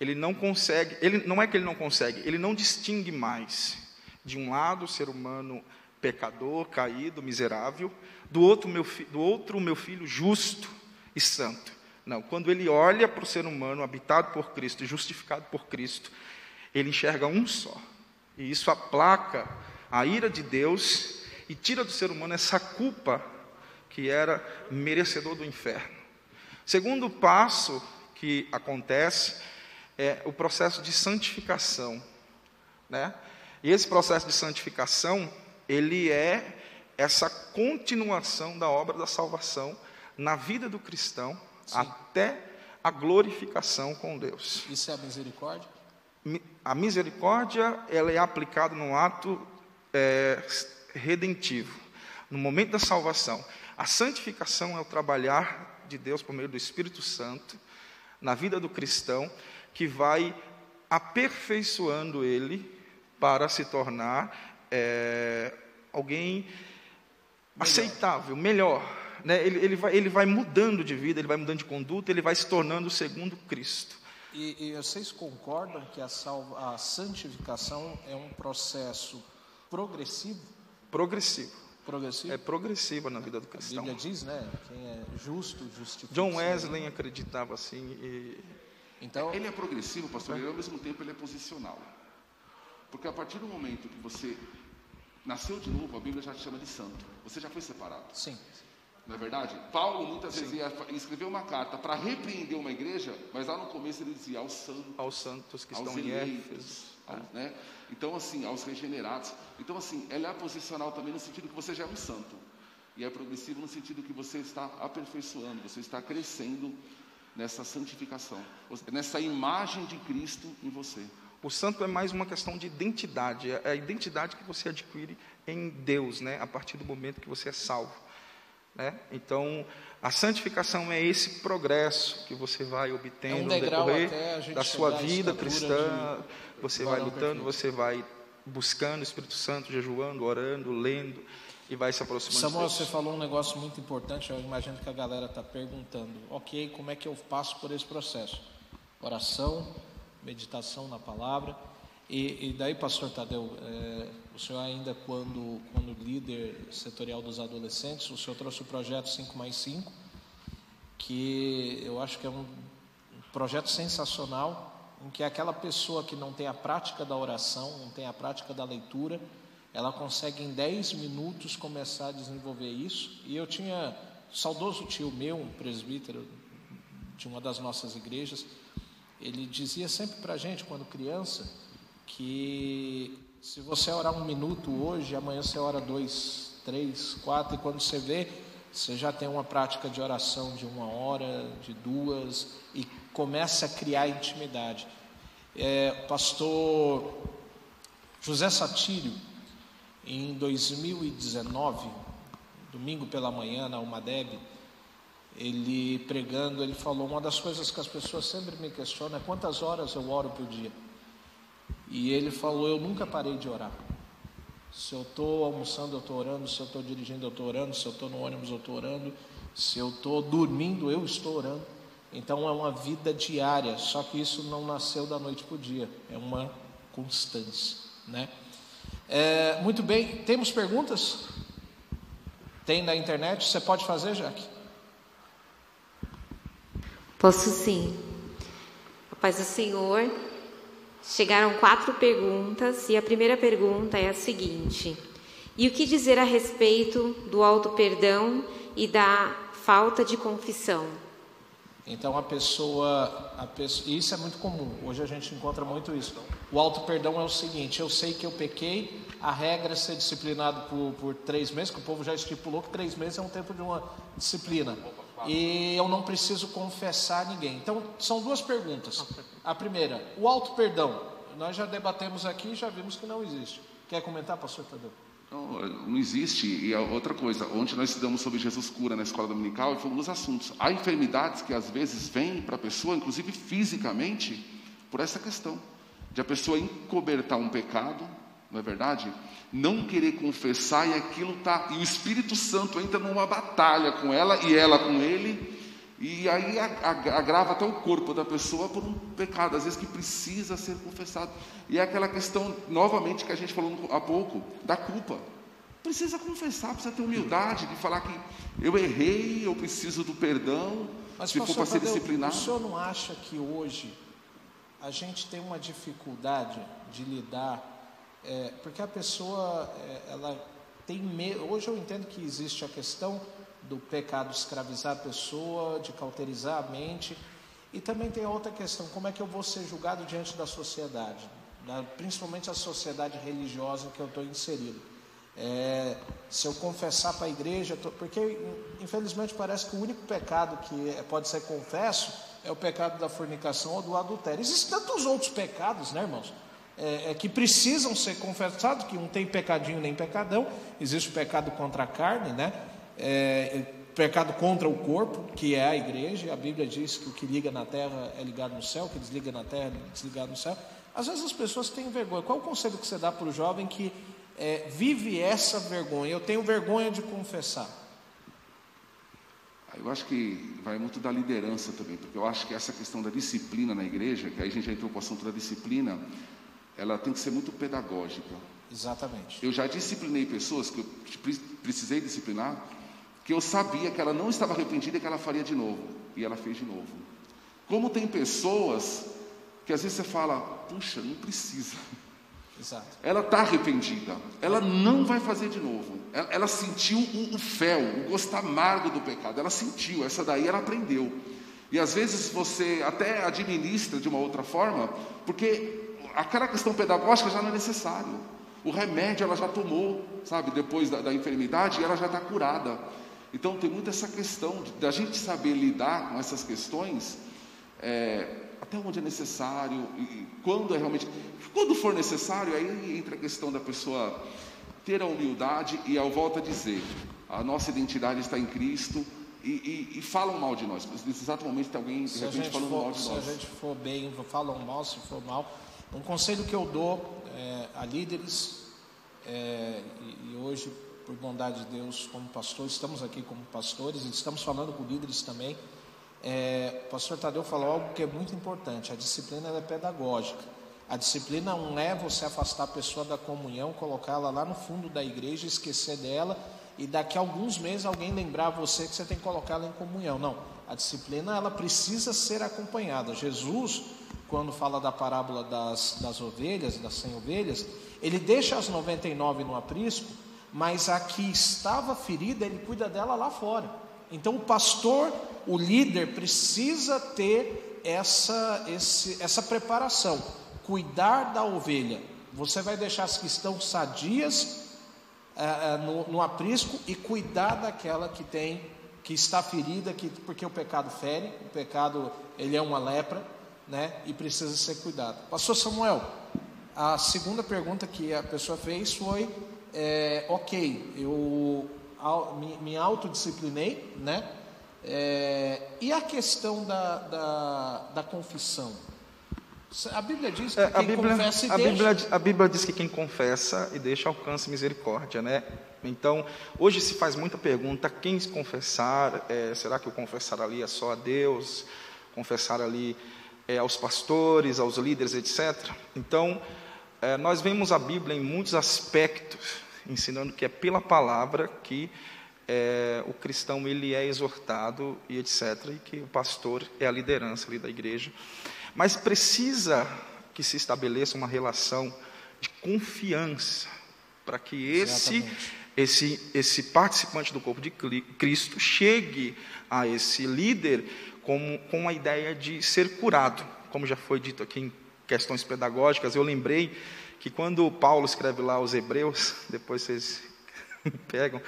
ele não consegue, ele não é que ele não consegue, ele não distingue mais de um lado o ser humano pecador, caído, miserável, do outro meu, do outro meu filho justo e santo. Não, quando ele olha para o ser humano habitado por Cristo, justificado por Cristo, ele enxerga um só. E isso aplaca a ira de Deus e tira do ser humano essa culpa que era merecedor do inferno. Segundo passo que acontece é o processo de santificação, né? E esse processo de santificação, ele é essa continuação da obra da salvação na vida do cristão Sim. até a glorificação com Deus. Isso é a misericórdia? A misericórdia, ela é aplicada no ato é, redentivo, no momento da salvação. A santificação é o trabalhar de Deus por meio do Espírito Santo na vida do cristão, que vai aperfeiçoando ele para se tornar é, alguém melhor. aceitável, melhor. Né? Ele, ele, vai, ele vai mudando de vida, ele vai mudando de conduta, ele vai se tornando segundo Cristo. E, e vocês concordam que a, salva, a santificação é um processo progressivo? Progressivo. Progressivo? É progressiva na vida do cristão. A Bíblia diz, né? Quem é justo, justifica. John Wesley acreditava assim. E... Então, ele é progressivo, pastor, e ao mesmo tempo ele é posicional. Porque a partir do momento que você nasceu de novo, a Bíblia já te chama de santo. Você já foi separado. Sim. Não é verdade? Paulo muitas Sim. vezes ia escrever uma carta para repreender uma igreja, mas lá no começo ele dizia aos santos, aos santos que estão eleitos, em Éfeso, né? Então assim, aos regenerados. Então assim, ela é posicional também no sentido que você já é um santo. E é progressivo no sentido que você está aperfeiçoando, você está crescendo nessa santificação, nessa imagem de Cristo em você. O santo é mais uma questão de identidade, é a identidade que você adquire em Deus, né? A partir do momento que você é salvo. Né? Então, a santificação é esse progresso que você vai obtendo é um no decorrer da sua vida cristã. De... Você vai lutando, perfeito. você vai buscando o Espírito Santo, jejuando, orando, lendo e vai se aproximando. Samuel, você falou um negócio muito importante. Eu imagino que a galera está perguntando: Ok, como é que eu passo por esse processo? Oração, meditação na palavra. E, e daí, pastor Tadeu, é, o senhor ainda quando, quando líder setorial dos adolescentes, o senhor trouxe o projeto 5 mais 5, que eu acho que é um projeto sensacional, em que aquela pessoa que não tem a prática da oração, não tem a prática da leitura, ela consegue em 10 minutos começar a desenvolver isso. E eu tinha saudoso tio meu, um presbítero de uma das nossas igrejas, ele dizia sempre para a gente, quando criança, que se você orar um minuto hoje, amanhã você ora dois, três, quatro, e quando você vê, você já tem uma prática de oração de uma hora, de duas, e começa a criar intimidade. É, pastor José Satírio, em 2019, domingo pela manhã, na Umadeb, ele pregando, ele falou: uma das coisas que as pessoas sempre me questionam é quantas horas eu oro por dia. E ele falou: eu nunca parei de orar. Se eu estou almoçando, eu estou orando. Se eu estou dirigindo, eu estou orando. Se eu estou no ônibus, eu estou orando. Se eu estou dormindo, eu estou orando. Então é uma vida diária. Só que isso não nasceu da noite para o dia. É uma constância, né? É, muito bem. Temos perguntas? Tem na internet? Você pode fazer, Jaque? Posso sim. A paz do Senhor. Chegaram quatro perguntas e a primeira pergunta é a seguinte: E o que dizer a respeito do auto-perdão e da falta de confissão? Então a pessoa, a pessoa, isso é muito comum. Hoje a gente encontra muito isso. O auto perdão é o seguinte: eu sei que eu pequei, a regra é ser disciplinado por, por três meses, que o povo já estipulou que três meses é um tempo de uma disciplina e eu não preciso confessar a ninguém. Então, são duas perguntas. A primeira, o auto perdão. Nós já debatemos aqui e já vimos que não existe. Quer comentar, pastor Tadeu? Não, não existe. E outra coisa, ontem nós estudamos sobre Jesus cura na escola dominical e foi um dos assuntos. Há enfermidades que às vezes vêm para a pessoa, inclusive fisicamente, por essa questão de a pessoa encobertar um pecado, não é verdade? Não querer confessar e aquilo tá, e o Espírito Santo entra numa batalha com ela e ela com ele, e aí agrava até o corpo da pessoa por um pecado, às vezes que precisa ser confessado. E é aquela questão, novamente, que a gente falou há pouco, da culpa. Precisa confessar, precisa ter humildade de falar que eu errei, eu preciso do perdão, Mas, se for para ser disciplinado. O senhor não acha que hoje a gente tem uma dificuldade de lidar é, porque a pessoa, é, ela tem medo. Hoje eu entendo que existe a questão do pecado escravizar a pessoa, de cauterizar a mente. E também tem outra questão: como é que eu vou ser julgado diante da sociedade? Da, principalmente a sociedade religiosa que eu estou inserido. É, se eu confessar para a igreja, tô, porque infelizmente parece que o único pecado que é, pode ser confesso é o pecado da fornicação ou do adultério. Existem tantos outros pecados, né, irmãos? É, é, que precisam ser confessados, que não tem pecadinho nem pecadão, existe o pecado contra a carne, né? É, pecado contra o corpo, que é a igreja. A Bíblia diz que o que liga na terra é ligado no céu, o que desliga na terra é desligado no céu. Às vezes as pessoas têm vergonha. Qual o conselho que você dá para o jovem que é, vive essa vergonha? Eu tenho vergonha de confessar. Eu acho que vai muito da liderança também, porque eu acho que essa questão da disciplina na igreja, que aí a gente já entrou com o assunto da disciplina, ela tem que ser muito pedagógica. Exatamente. Eu já disciplinei pessoas que eu precisei disciplinar, que eu sabia que ela não estava arrependida e que ela faria de novo, e ela fez de novo. Como tem pessoas que às vezes você fala, puxa, não precisa. Exato. Ela está arrependida, ela não vai fazer de novo. Ela, ela sentiu o, o fel, o gosto amargo do pecado. Ela sentiu, essa daí ela aprendeu. E às vezes você até administra de uma outra forma, porque aquela questão pedagógica já não é necessário. O remédio ela já tomou, sabe, depois da, da enfermidade, e ela já está curada. Então tem muito essa questão da gente saber lidar com essas questões. É, até onde é necessário, e quando é realmente. Quando for necessário, aí entra a questão da pessoa ter a humildade e, ao volta a dizer, a nossa identidade está em Cristo e, e, e falam mal de nós. Nesse exato momento tem alguém, de repente, falando for, mal de se nós. Se a gente for bem, falam mal, se for mal. Um conselho que eu dou é, a líderes, é, e, e hoje, por bondade de Deus, como pastores, estamos aqui como pastores, e estamos falando com líderes também. É, o pastor Tadeu falou algo que é muito importante: a disciplina é pedagógica. A disciplina não é você afastar a pessoa da comunhão, colocá-la lá no fundo da igreja, esquecer dela e daqui a alguns meses alguém lembrar você que você tem que colocá-la em comunhão. Não, a disciplina ela precisa ser acompanhada. Jesus, quando fala da parábola das, das ovelhas, das cem ovelhas, ele deixa as 99 no aprisco, mas a que estava ferida, ele cuida dela lá fora. Então o pastor, o líder, precisa ter essa, esse, essa preparação, cuidar da ovelha. Você vai deixar as que estão sadias é, no, no aprisco e cuidar daquela que tem, que está ferida, que, porque o pecado fere, o pecado ele é uma lepra, né? E precisa ser cuidado. Pastor Samuel, a segunda pergunta que a pessoa fez foi: é, ok, eu me, me autodisciplinei, né? É, e a questão da, da, da, confissão? A Bíblia diz que é, quem Bíblia, confessa e a deixa. Bíblia, a Bíblia diz que quem confessa e deixa alcança misericórdia, né? Então, hoje se faz muita pergunta: quem confessar? É, será que o confessar ali é só a Deus? Confessar ali é, aos pastores, aos líderes, etc. Então, é, nós vemos a Bíblia em muitos aspectos ensinando que é pela palavra que é, o cristão ele é exortado e etc. E que o pastor é a liderança ali da igreja. Mas precisa que se estabeleça uma relação de confiança para que esse, esse, esse participante do corpo de Cristo chegue a esse líder com, com a ideia de ser curado. Como já foi dito aqui em questões pedagógicas, eu lembrei que quando Paulo escreve lá aos Hebreus, depois vocês pegam,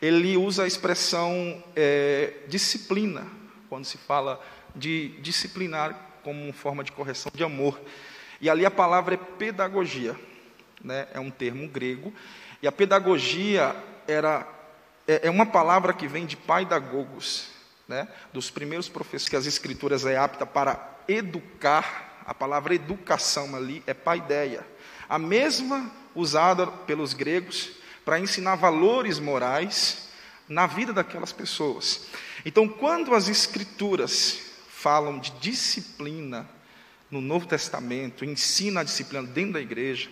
ele usa a expressão é, disciplina, quando se fala de disciplinar como forma de correção de amor. E ali a palavra é pedagogia, né? é um termo grego, e a pedagogia era, é, é uma palavra que vem de paidagogos, né? dos primeiros professores que as escrituras é apta para educar, a palavra educação ali é paideia a mesma usada pelos gregos para ensinar valores morais na vida daquelas pessoas. Então, quando as Escrituras falam de disciplina no Novo Testamento, ensina a disciplina dentro da igreja,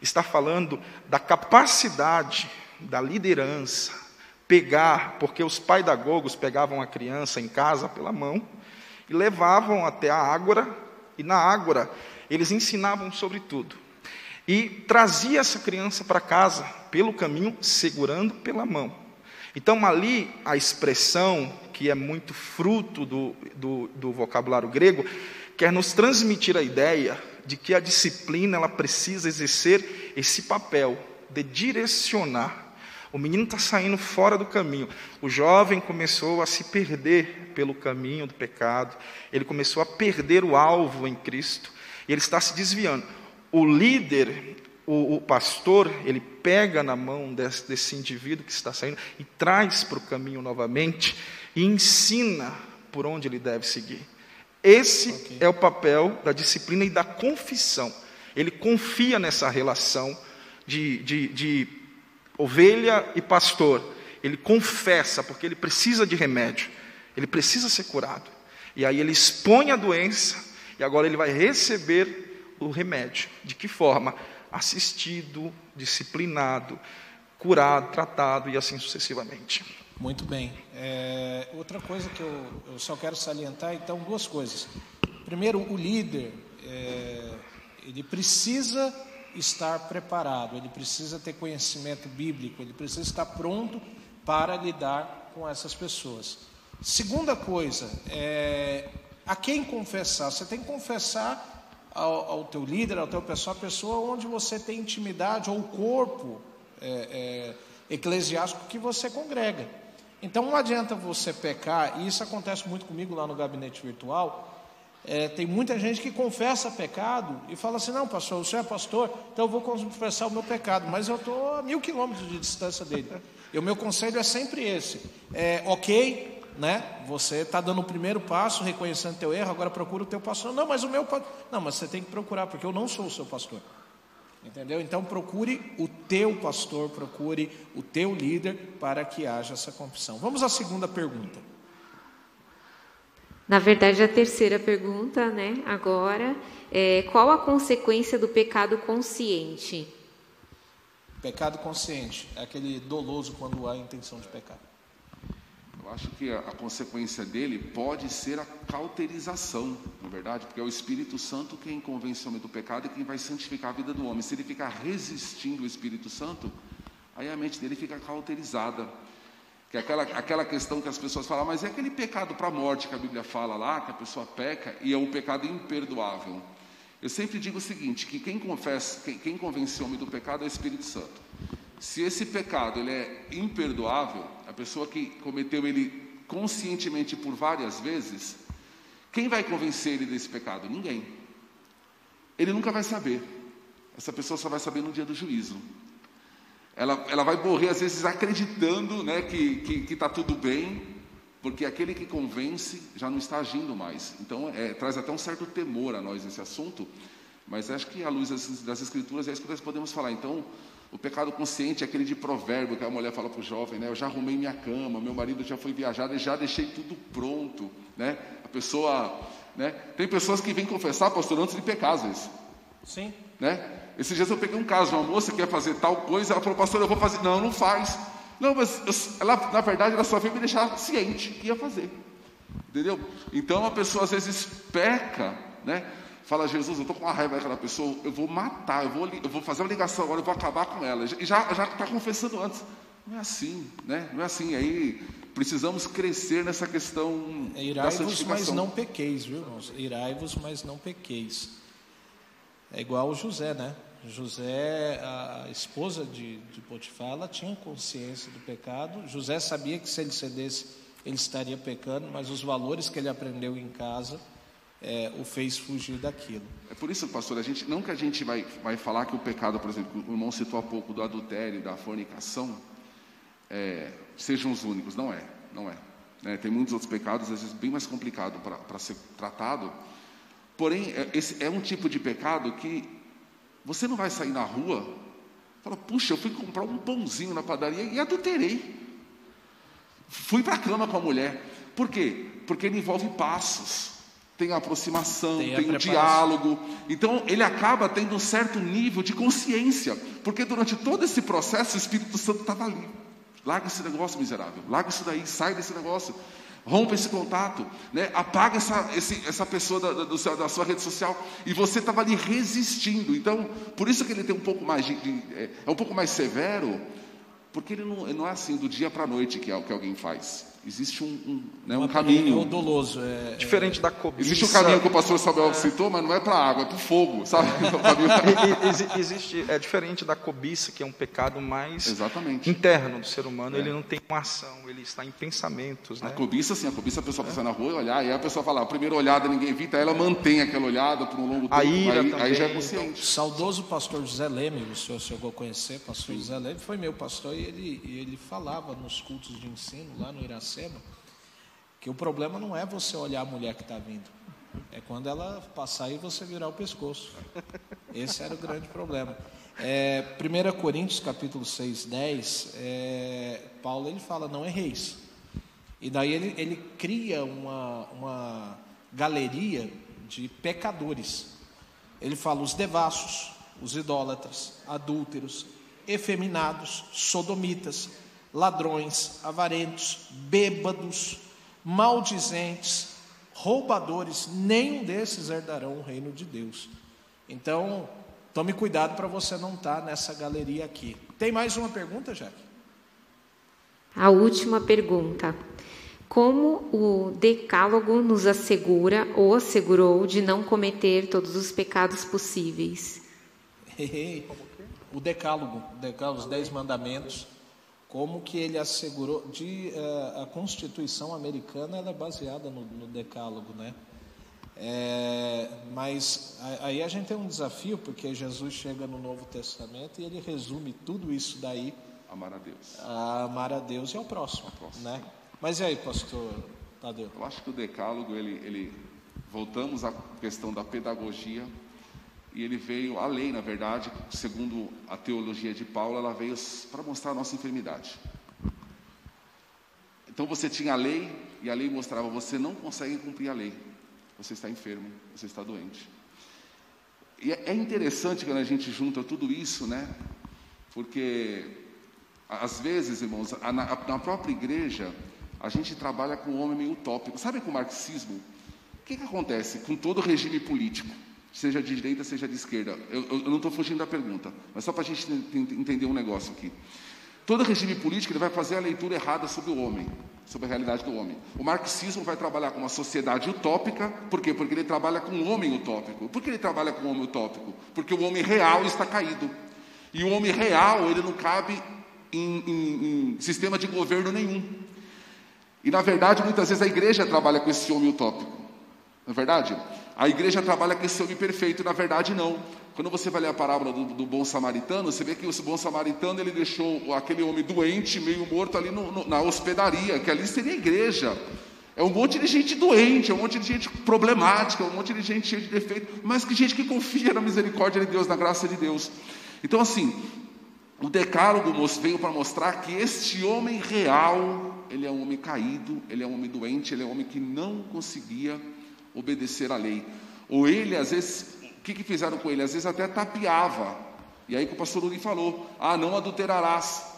está falando da capacidade da liderança pegar, porque os pedagogos pegavam a criança em casa pela mão e levavam até a ágora, e na ágora eles ensinavam sobre tudo e trazia essa criança para casa pelo caminho, segurando pela mão. Então, ali, a expressão, que é muito fruto do, do, do vocabulário grego, quer nos transmitir a ideia de que a disciplina ela precisa exercer esse papel de direcionar. O menino está saindo fora do caminho. O jovem começou a se perder pelo caminho do pecado. Ele começou a perder o alvo em Cristo. E ele está se desviando o líder, o, o, pastor, ele pega na mão desse, desse indivíduo que está saindo e traz para o caminho novamente, e ensina por onde ele deve seguir. Esse okay. é o papel da disciplina e da confissão. Ele confia nessa relação de, de, de ovelha e pastor. Ele confessa, porque ele precisa de remédio, ele precisa ser curado. E aí ele expõe a doença, e agora ele vai receber o remédio. De que forma? Assistido, disciplinado, curado, tratado e assim sucessivamente. Muito bem. É, outra coisa que eu, eu, só quero salientar, então, duas coisas. Primeiro, o líder, é, ele precisa estar preparado, ele precisa ter conhecimento bíblico, ele precisa estar pronto para lidar com essas pessoas. Segunda coisa, é, a quem confessar? Você tem que confessar ao, ao teu líder, ao teu pessoal, a pessoa onde você tem intimidade, ou o corpo é, é, eclesiástico que você congrega. Então não adianta você pecar, e isso acontece muito comigo lá no gabinete virtual. É, tem muita gente que confessa pecado e fala assim: não, pastor, o senhor é pastor, então eu vou confessar o meu pecado, mas eu estou a mil quilômetros de distância dele. E o meu conselho é sempre esse: é, ok, né? Você está dando o primeiro passo, reconhecendo teu erro, agora procura o teu pastor. Não, mas o meu Não, mas você tem que procurar, porque eu não sou o seu pastor. Entendeu? Então procure o teu pastor, procure o teu líder para que haja essa confissão. Vamos à segunda pergunta. Na verdade, a terceira pergunta, né? Agora, é, qual a consequência do pecado consciente? Pecado consciente é aquele doloso quando há intenção de pecar. Eu acho que a, a, consequência dele pode ser a cauterização, na é verdade, porque é o Espírito Santo quem convence o homem do pecado e quem vai santificar a vida do homem. Se ele ficar resistindo o Espírito Santo, aí a mente dele fica cauterizada. Que é aquela, aquela questão que as pessoas falam, mas é aquele pecado para a morte que a Bíblia fala lá, que a pessoa peca e é um pecado imperdoável. Eu sempre digo o seguinte, que quem confessa, quem, quem convence o homem do pecado é o Espírito Santo. Se esse pecado ele é imperdoável, a pessoa que cometeu ele conscientemente por várias vezes, quem vai convencer ele desse pecado? Ninguém. Ele nunca vai saber. Essa pessoa só vai saber no dia do juízo. Ela, ela vai morrer, às vezes, acreditando né, que está tudo bem, porque aquele que convence já não está agindo mais. Então, é, traz até um certo temor a nós esse assunto, mas acho que à luz das, das Escrituras é isso que nós podemos falar. Então, o pecado consciente é aquele de provérbio que a mulher fala para o jovem, né? Eu já arrumei minha cama, meu marido já foi viajado e já deixei tudo pronto, né? A pessoa, né? Tem pessoas que vêm confessar, pastor, antes de pecar, às vezes. Sim. Né? Esses dias eu peguei um caso, uma moça que ia fazer tal coisa, ela falou, pastor, eu vou fazer. Não, não faz. Não, mas eu, ela, na verdade, ela só veio me deixar ciente que ia fazer. Entendeu? Então a pessoa às vezes peca, né? Fala, Jesus, eu estou com uma raiva daquela pessoa, eu vou matar, eu vou, eu vou fazer uma ligação agora, eu vou acabar com ela. E já está confessando antes. Não é assim, né? Não é assim. Aí precisamos crescer nessa questão é, Irai-vos, mas não pequeis, viu, irmãos? Irai-vos, mas não pequeis. É igual o José, né? José, a esposa de, de Potifar, ela tinha consciência do pecado. José sabia que se ele cedesse, ele estaria pecando, mas os valores que ele aprendeu em casa é, o fez fugir daquilo. É por isso, pastor, a gente, não que a gente vai, vai falar que o pecado, por exemplo, o irmão citou há pouco do adultério, da fornicação, é, sejam os únicos. Não é, não é. é. Tem muitos outros pecados, às vezes bem mais complicado para ser tratado. Porém, é, esse é um tipo de pecado que você não vai sair na rua, fala, puxa, eu fui comprar um pãozinho na padaria e adulterei. Fui para a cama com a mulher. Por quê? Porque ele envolve passos tem a aproximação, tem, tem o diálogo. Então, ele acaba tendo um certo nível de consciência, porque durante todo esse processo o Espírito Santo estava ali. Larga esse negócio miserável, larga isso daí, sai desse negócio, rompa esse contato, né? apaga essa, esse, essa pessoa da, da, da, sua rede social, e você estava ali resistindo. Então, por isso que ele tem um pouco mais de, de é, é um pouco mais severo, porque ele não, não é assim do dia para a noite que, que alguém faz. Existe um, um, né, um caminho. É doloso. É, é, Diferente da cobiça. Existe um caminho que o pastor Samuel citou, mas não é para a água, é para o fogo, sabe? É existe, é diferente da cobiça, que é um pecado mais Exatamente. interno do ser humano. É. Ele não tem uma ação, ele está em pensamentos. Né? A cobiça, sim, a cobiça a pessoa passa na rua e olhar, e aí a pessoa fala, a primeira olhada ninguém evita, ela mantém aquela olhada por um longo tempo. A ira aí, também. aí já é consciente. Então, saudoso pastor José Leme, o senhor chegou a conhecer, pastor sim. José Leme, foi meu pastor e ele, ele falava nos cultos de ensino lá no Iracema Que o problema não é você olhar a mulher que está vindo. É quando ela passar e você virar o pescoço. Esse era o grande problema. É, 1 Coríntios capítulo 6, 10, é, Paulo ele fala, não erreis. E daí ele, ele cria uma, uma galeria de pecadores. Ele fala os devassos, os idólatras, adúlteros, efeminados, sodomitas, ladrões, avarentos, bêbados, maldizentes, roubadores, nenhum desses herdarão o reino de Deus. Então, tome cuidado para você não estar tá nessa galeria aqui. Tem mais uma pergunta, Jack? A última pergunta. Como o Decálogo nos assegura ou assegurou de não cometer todos os pecados possíveis? o Decálogo, Decálogo, os Dez Mandamentos, como que ele assegurou de uh, a Constituição americana ela é baseada no, no Decálogo, né? É, mas aí a gente tem um desafio porque Jesus chega no Novo Testamento e ele resume tudo isso daí amar a Deus, a amar a Deus e ao próximo, ao próximo. né? Mas e aí, pastor Tadeu? Eu acho que o Decálogo ele, ele voltamos à questão da pedagogia e ele veio, a lei, na verdade, segundo a teologia de Paulo, ela veio para mostrar a nossa enfermidade. Então você tinha a lei, e a lei mostrava: você não consegue cumprir a lei, você está enfermo, você está doente. E é, é interessante quando a gente junta tudo isso, né? Porque, às vezes, irmãos, na própria igreja, a gente trabalha com o homem meio utópico. Sabe com o marxismo? O que, que acontece com todo regime político? Seja de direita, seja de esquerda. Eu, eu, eu não estou fugindo da pergunta, mas só para a gente entender um negócio aqui. Todo regime político ele vai fazer a leitura errada sobre o homem, sobre a realidade do homem. O marxismo vai trabalhar com uma sociedade utópica, por quê? Porque ele trabalha com um homem utópico. Por que ele trabalha com um homem utópico? Porque o homem real está caído. E o homem real, ele não cabe em, em, em sistema de governo nenhum. E na verdade, muitas vezes a igreja trabalha com esse homem utópico. Não é verdade? A igreja trabalha com esse homem perfeito, na verdade não. Quando você vai ler a parábola do, do, bom samaritano, você vê que o bom samaritano ele deixou aquele homem doente, meio morto ali no, no, na hospedaria, que ali seria a igreja. É um monte de gente doente, é um monte de gente problemática, é um monte de gente cheia de defeito, mas que gente que confia na misericórdia de Deus, na graça de Deus. Então, assim, o decálogo veio para mostrar que este homem real, ele é um homem caído, ele é um homem doente, ele é um homem que não conseguia obedecer à lei. Ou ele, às vezes, o que, que fizeram com ele? Às vezes até tapeava. E aí que o pastor Uri falou: ah, não adulterarás.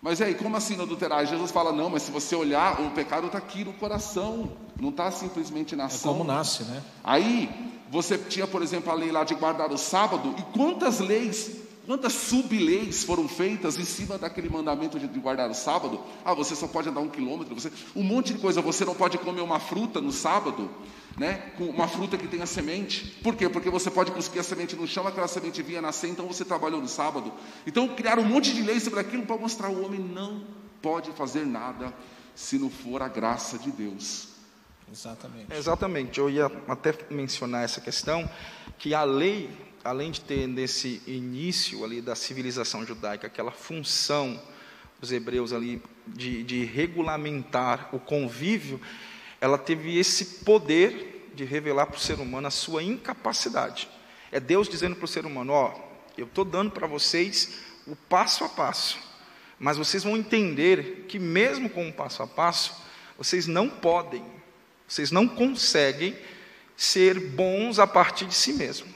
Mas aí, como assim não adulterar? Jesus fala: não, mas se você olhar, o pecado está aqui no coração, não está simplesmente na ação. É como nasce, né? Aí, você tinha, por exemplo, a lei lá de guardar o sábado, e quantas leis Quantas sub-leis foram feitas em cima daquele mandamento de guardar o sábado? Ah, você só pode andar um quilômetro, você... um monte de coisa. Você não pode comer uma fruta no sábado, né? Com uma fruta que tenha semente. Por quê? Porque você pode cuspir a semente no chão, aquela semente vinha nascer, então você trabalhou no sábado. Então criaram um monte de leis sobre aquilo para mostrar o homem não pode fazer nada se não for a graça de Deus. Exatamente. Exatamente. Eu ia até mencionar essa questão que a lei além de ter nesse início ali da civilização judaica aquela função dos hebreus ali de, de regulamentar o convívio, ela teve esse poder de revelar para o ser humano a sua incapacidade. É Deus dizendo para o ser humano: ó, eu estou dando para vocês o passo a passo, mas vocês vão entender que mesmo com o passo a passo, vocês não podem, vocês não conseguem ser bons a partir de si mesmo.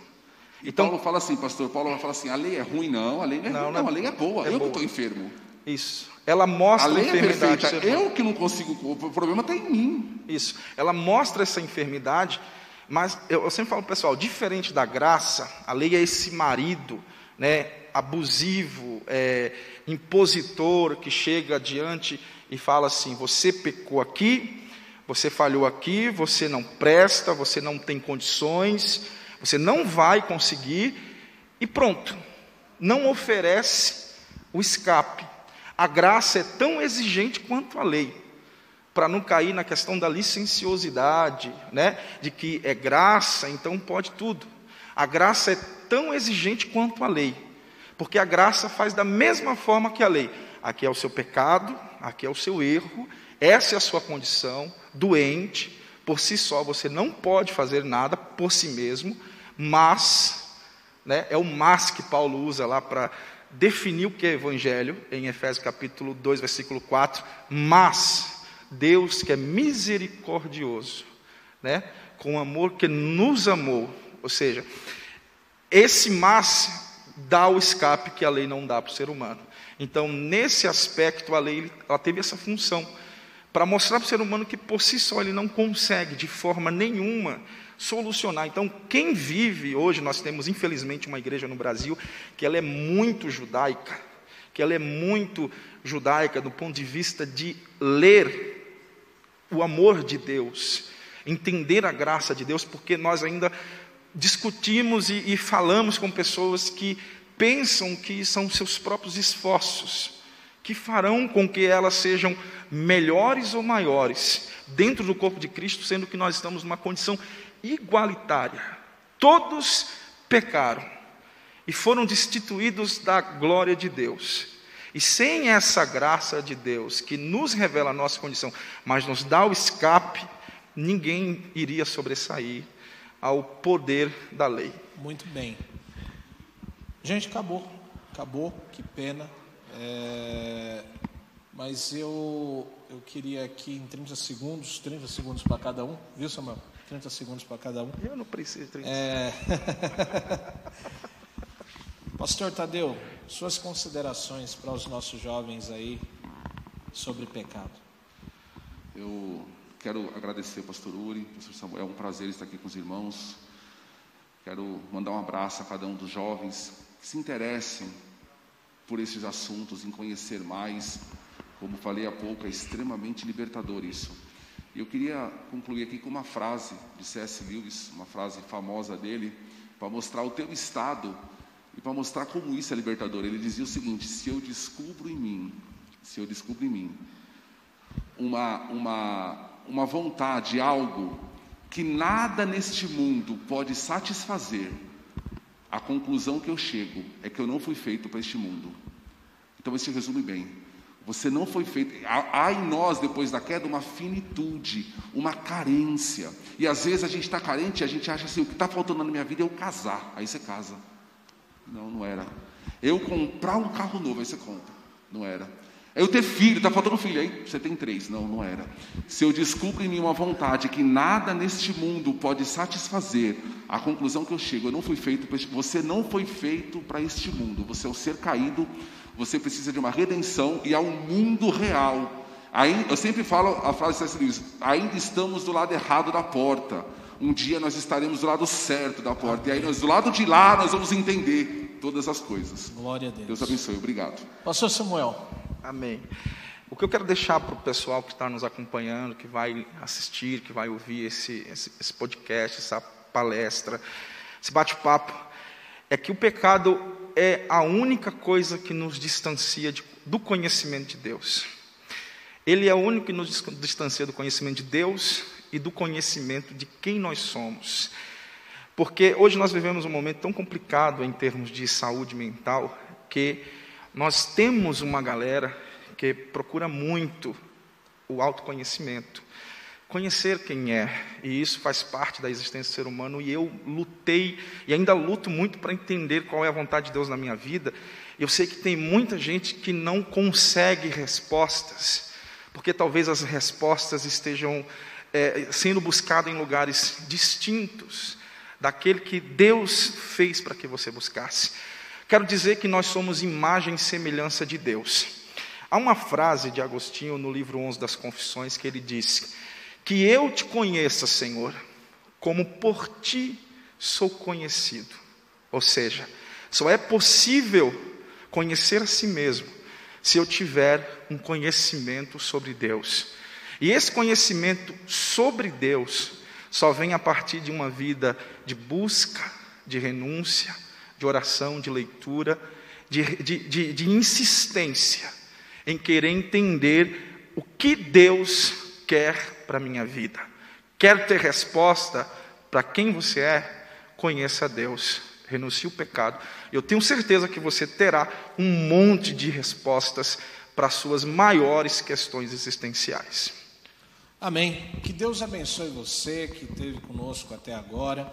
Então Paulo fala assim, pastor Paulo vai falar assim, a lei é ruim, não, a lei não é não, ruim, não, a lei é boa, é eu boa. que estou enfermo. Isso. Ela mostra a lei a enfermidade. É perfeita, eu que não consigo, o problema está em mim. Isso. Ela mostra essa enfermidade, mas eu, eu sempre falo pessoal, diferente da graça, a lei é esse marido, né, abusivo, é, impositor que chega adiante e fala assim: você pecou aqui, você falhou aqui, você não presta, você não tem condições você não vai conseguir e pronto. Não oferece o escape. A graça é tão exigente quanto a lei, para não cair na questão da licenciosidade, né? De que é graça, então pode tudo. A graça é tão exigente quanto a lei, porque a graça faz da mesma forma que a lei. Aqui é o seu pecado, aqui é o seu erro, Essa é a sua condição, doente, por si só você não pode fazer nada por si mesmo, mas, né, é o mas que Paulo usa lá para definir o que é evangelho, em Efésios capítulo 2, versículo 4, mas Deus que é misericordioso, né, com amor que nos amou, ou seja, esse mas dá o escape que a lei não dá para o ser humano. Então, nesse aspecto, a lei ela teve essa função para mostrar para o ser humano que por si só ele não consegue de forma nenhuma solucionar. Então, quem vive hoje, nós temos infelizmente uma igreja no Brasil que ela é muito judaica, que ela é muito judaica do ponto de vista de ler o amor de Deus, entender a graça de Deus, porque nós ainda discutimos e, e falamos com pessoas que pensam que são seus próprios esforços que farão com que elas sejam melhores ou maiores dentro do corpo de Cristo, sendo que nós estamos numa condição igualitária. Todos pecaram e foram destituídos da glória de Deus. E sem essa graça de Deus, que nos revela a nossa condição, mas nos dá o escape, ninguém iria sobressair ao poder da lei. Muito bem. Gente, acabou. Acabou, que pena. É... Mas eu, eu queria aqui em 30 segundos, 30 segundos para cada um, viu, Samuel? 30 segundos para cada um. Eu não preciso de 30 é... Pastor Tadeu, suas considerações para os nossos jovens aí sobre pecado. Eu quero agradecer ao pastor Uri, pastor Samuel, é um prazer estar aqui com os irmãos. Quero mandar um abraço a cada um dos jovens que se interessem por esses assuntos, em conhecer mais. Como falei há pouco, é extremamente libertador isso. Eu queria concluir aqui com uma frase de C.S. Lewis, uma frase famosa dele, para mostrar o teu estado e para mostrar como isso é libertador. Ele dizia o seguinte: se eu descubro em mim, se eu descubro em mim uma, uma, uma vontade, algo que nada neste mundo pode satisfazer, a conclusão que eu chego é que eu não fui feito para este mundo. Então isso resume bem. Você não foi feito. Há em nós, depois da queda, uma finitude, uma carência. E às vezes a gente está carente e a gente acha assim: o que está faltando na minha vida é eu casar. Aí você casa. Não, não era. Eu comprar um carro novo, aí você compra. Não era. Eu ter filho, está faltando filho, aí você tem três. Não, não era. Se eu descubro em mim uma vontade que nada neste mundo pode satisfazer, a conclusão que eu chego, eu não fui feito, você não foi feito para este mundo. Você é o ser caído você precisa de uma redenção e há um mundo real. eu sempre falo a frase de C.S. Lewis: ainda estamos do lado errado da porta. Um dia nós estaremos do lado certo da porta. E aí, nós, do lado de lá, nós vamos entender todas as coisas. Glória a Deus. Deus abençoe. Obrigado. Pastor Samuel. Amém. O que eu quero deixar para o pessoal que está nos acompanhando, que vai assistir, que vai ouvir esse, esse, esse podcast, essa palestra, esse bate-papo, é que o pecado é a única coisa que nos distancia de, do conhecimento de Deus. Ele é o único que nos distancia do conhecimento de Deus e do conhecimento de quem nós somos. Porque hoje nós vivemos um momento tão complicado em termos de saúde mental que nós temos uma galera que procura muito o autoconhecimento conhecer quem é, e isso faz parte da existência do ser humano, e eu lutei, e ainda luto muito para entender qual é a vontade de Deus na minha vida. Eu sei que tem muita gente que não consegue respostas, porque talvez as respostas estejam é, sendo buscadas em lugares distintos daquele que Deus fez para que você buscasse. Quero dizer que nós somos imagem e semelhança de Deus. Há uma frase de Agostinho no livro 11 das Confissões que ele diz: que eu te conheça, Senhor, como por ti sou conhecido. Ou seja, só é possível conhecer a si mesmo se eu tiver um conhecimento sobre Deus. E esse conhecimento sobre Deus só vem a partir de uma vida de busca, de renúncia, de oração, de leitura, de, de, de, de insistência em querer entender o que Deus quer para a minha vida. Quer ter resposta para quem você é? Conheça a Deus, renuncie o pecado. Eu tenho certeza que você terá um monte de respostas para as suas maiores questões existenciais. Amém. Que Deus abençoe você que esteve conosco até agora.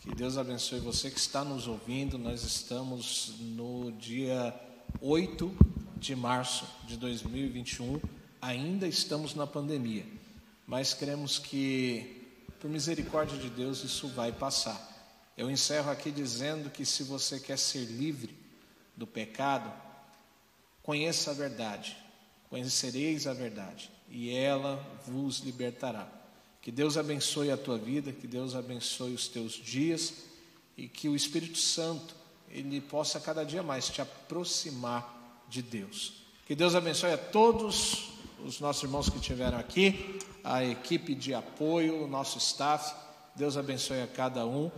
Que Deus abençoe você que está nos ouvindo. Nós estamos no dia 8 de março de 2021. Ainda estamos na pandemia, mas cremos que, por misericórdia de Deus, isso vai passar. Eu encerro aqui dizendo que se você quer ser livre do pecado, conheça a verdade, conhecereis a verdade e ela vos libertará. Que Deus abençoe a tua vida, que Deus abençoe os teus dias e que o Espírito Santo ele possa cada dia mais te aproximar de Deus. Que Deus abençoe a todos os nossos irmãos que estiveram aqui, a equipe de apoio, o nosso staff. Deus abençoe a cada um.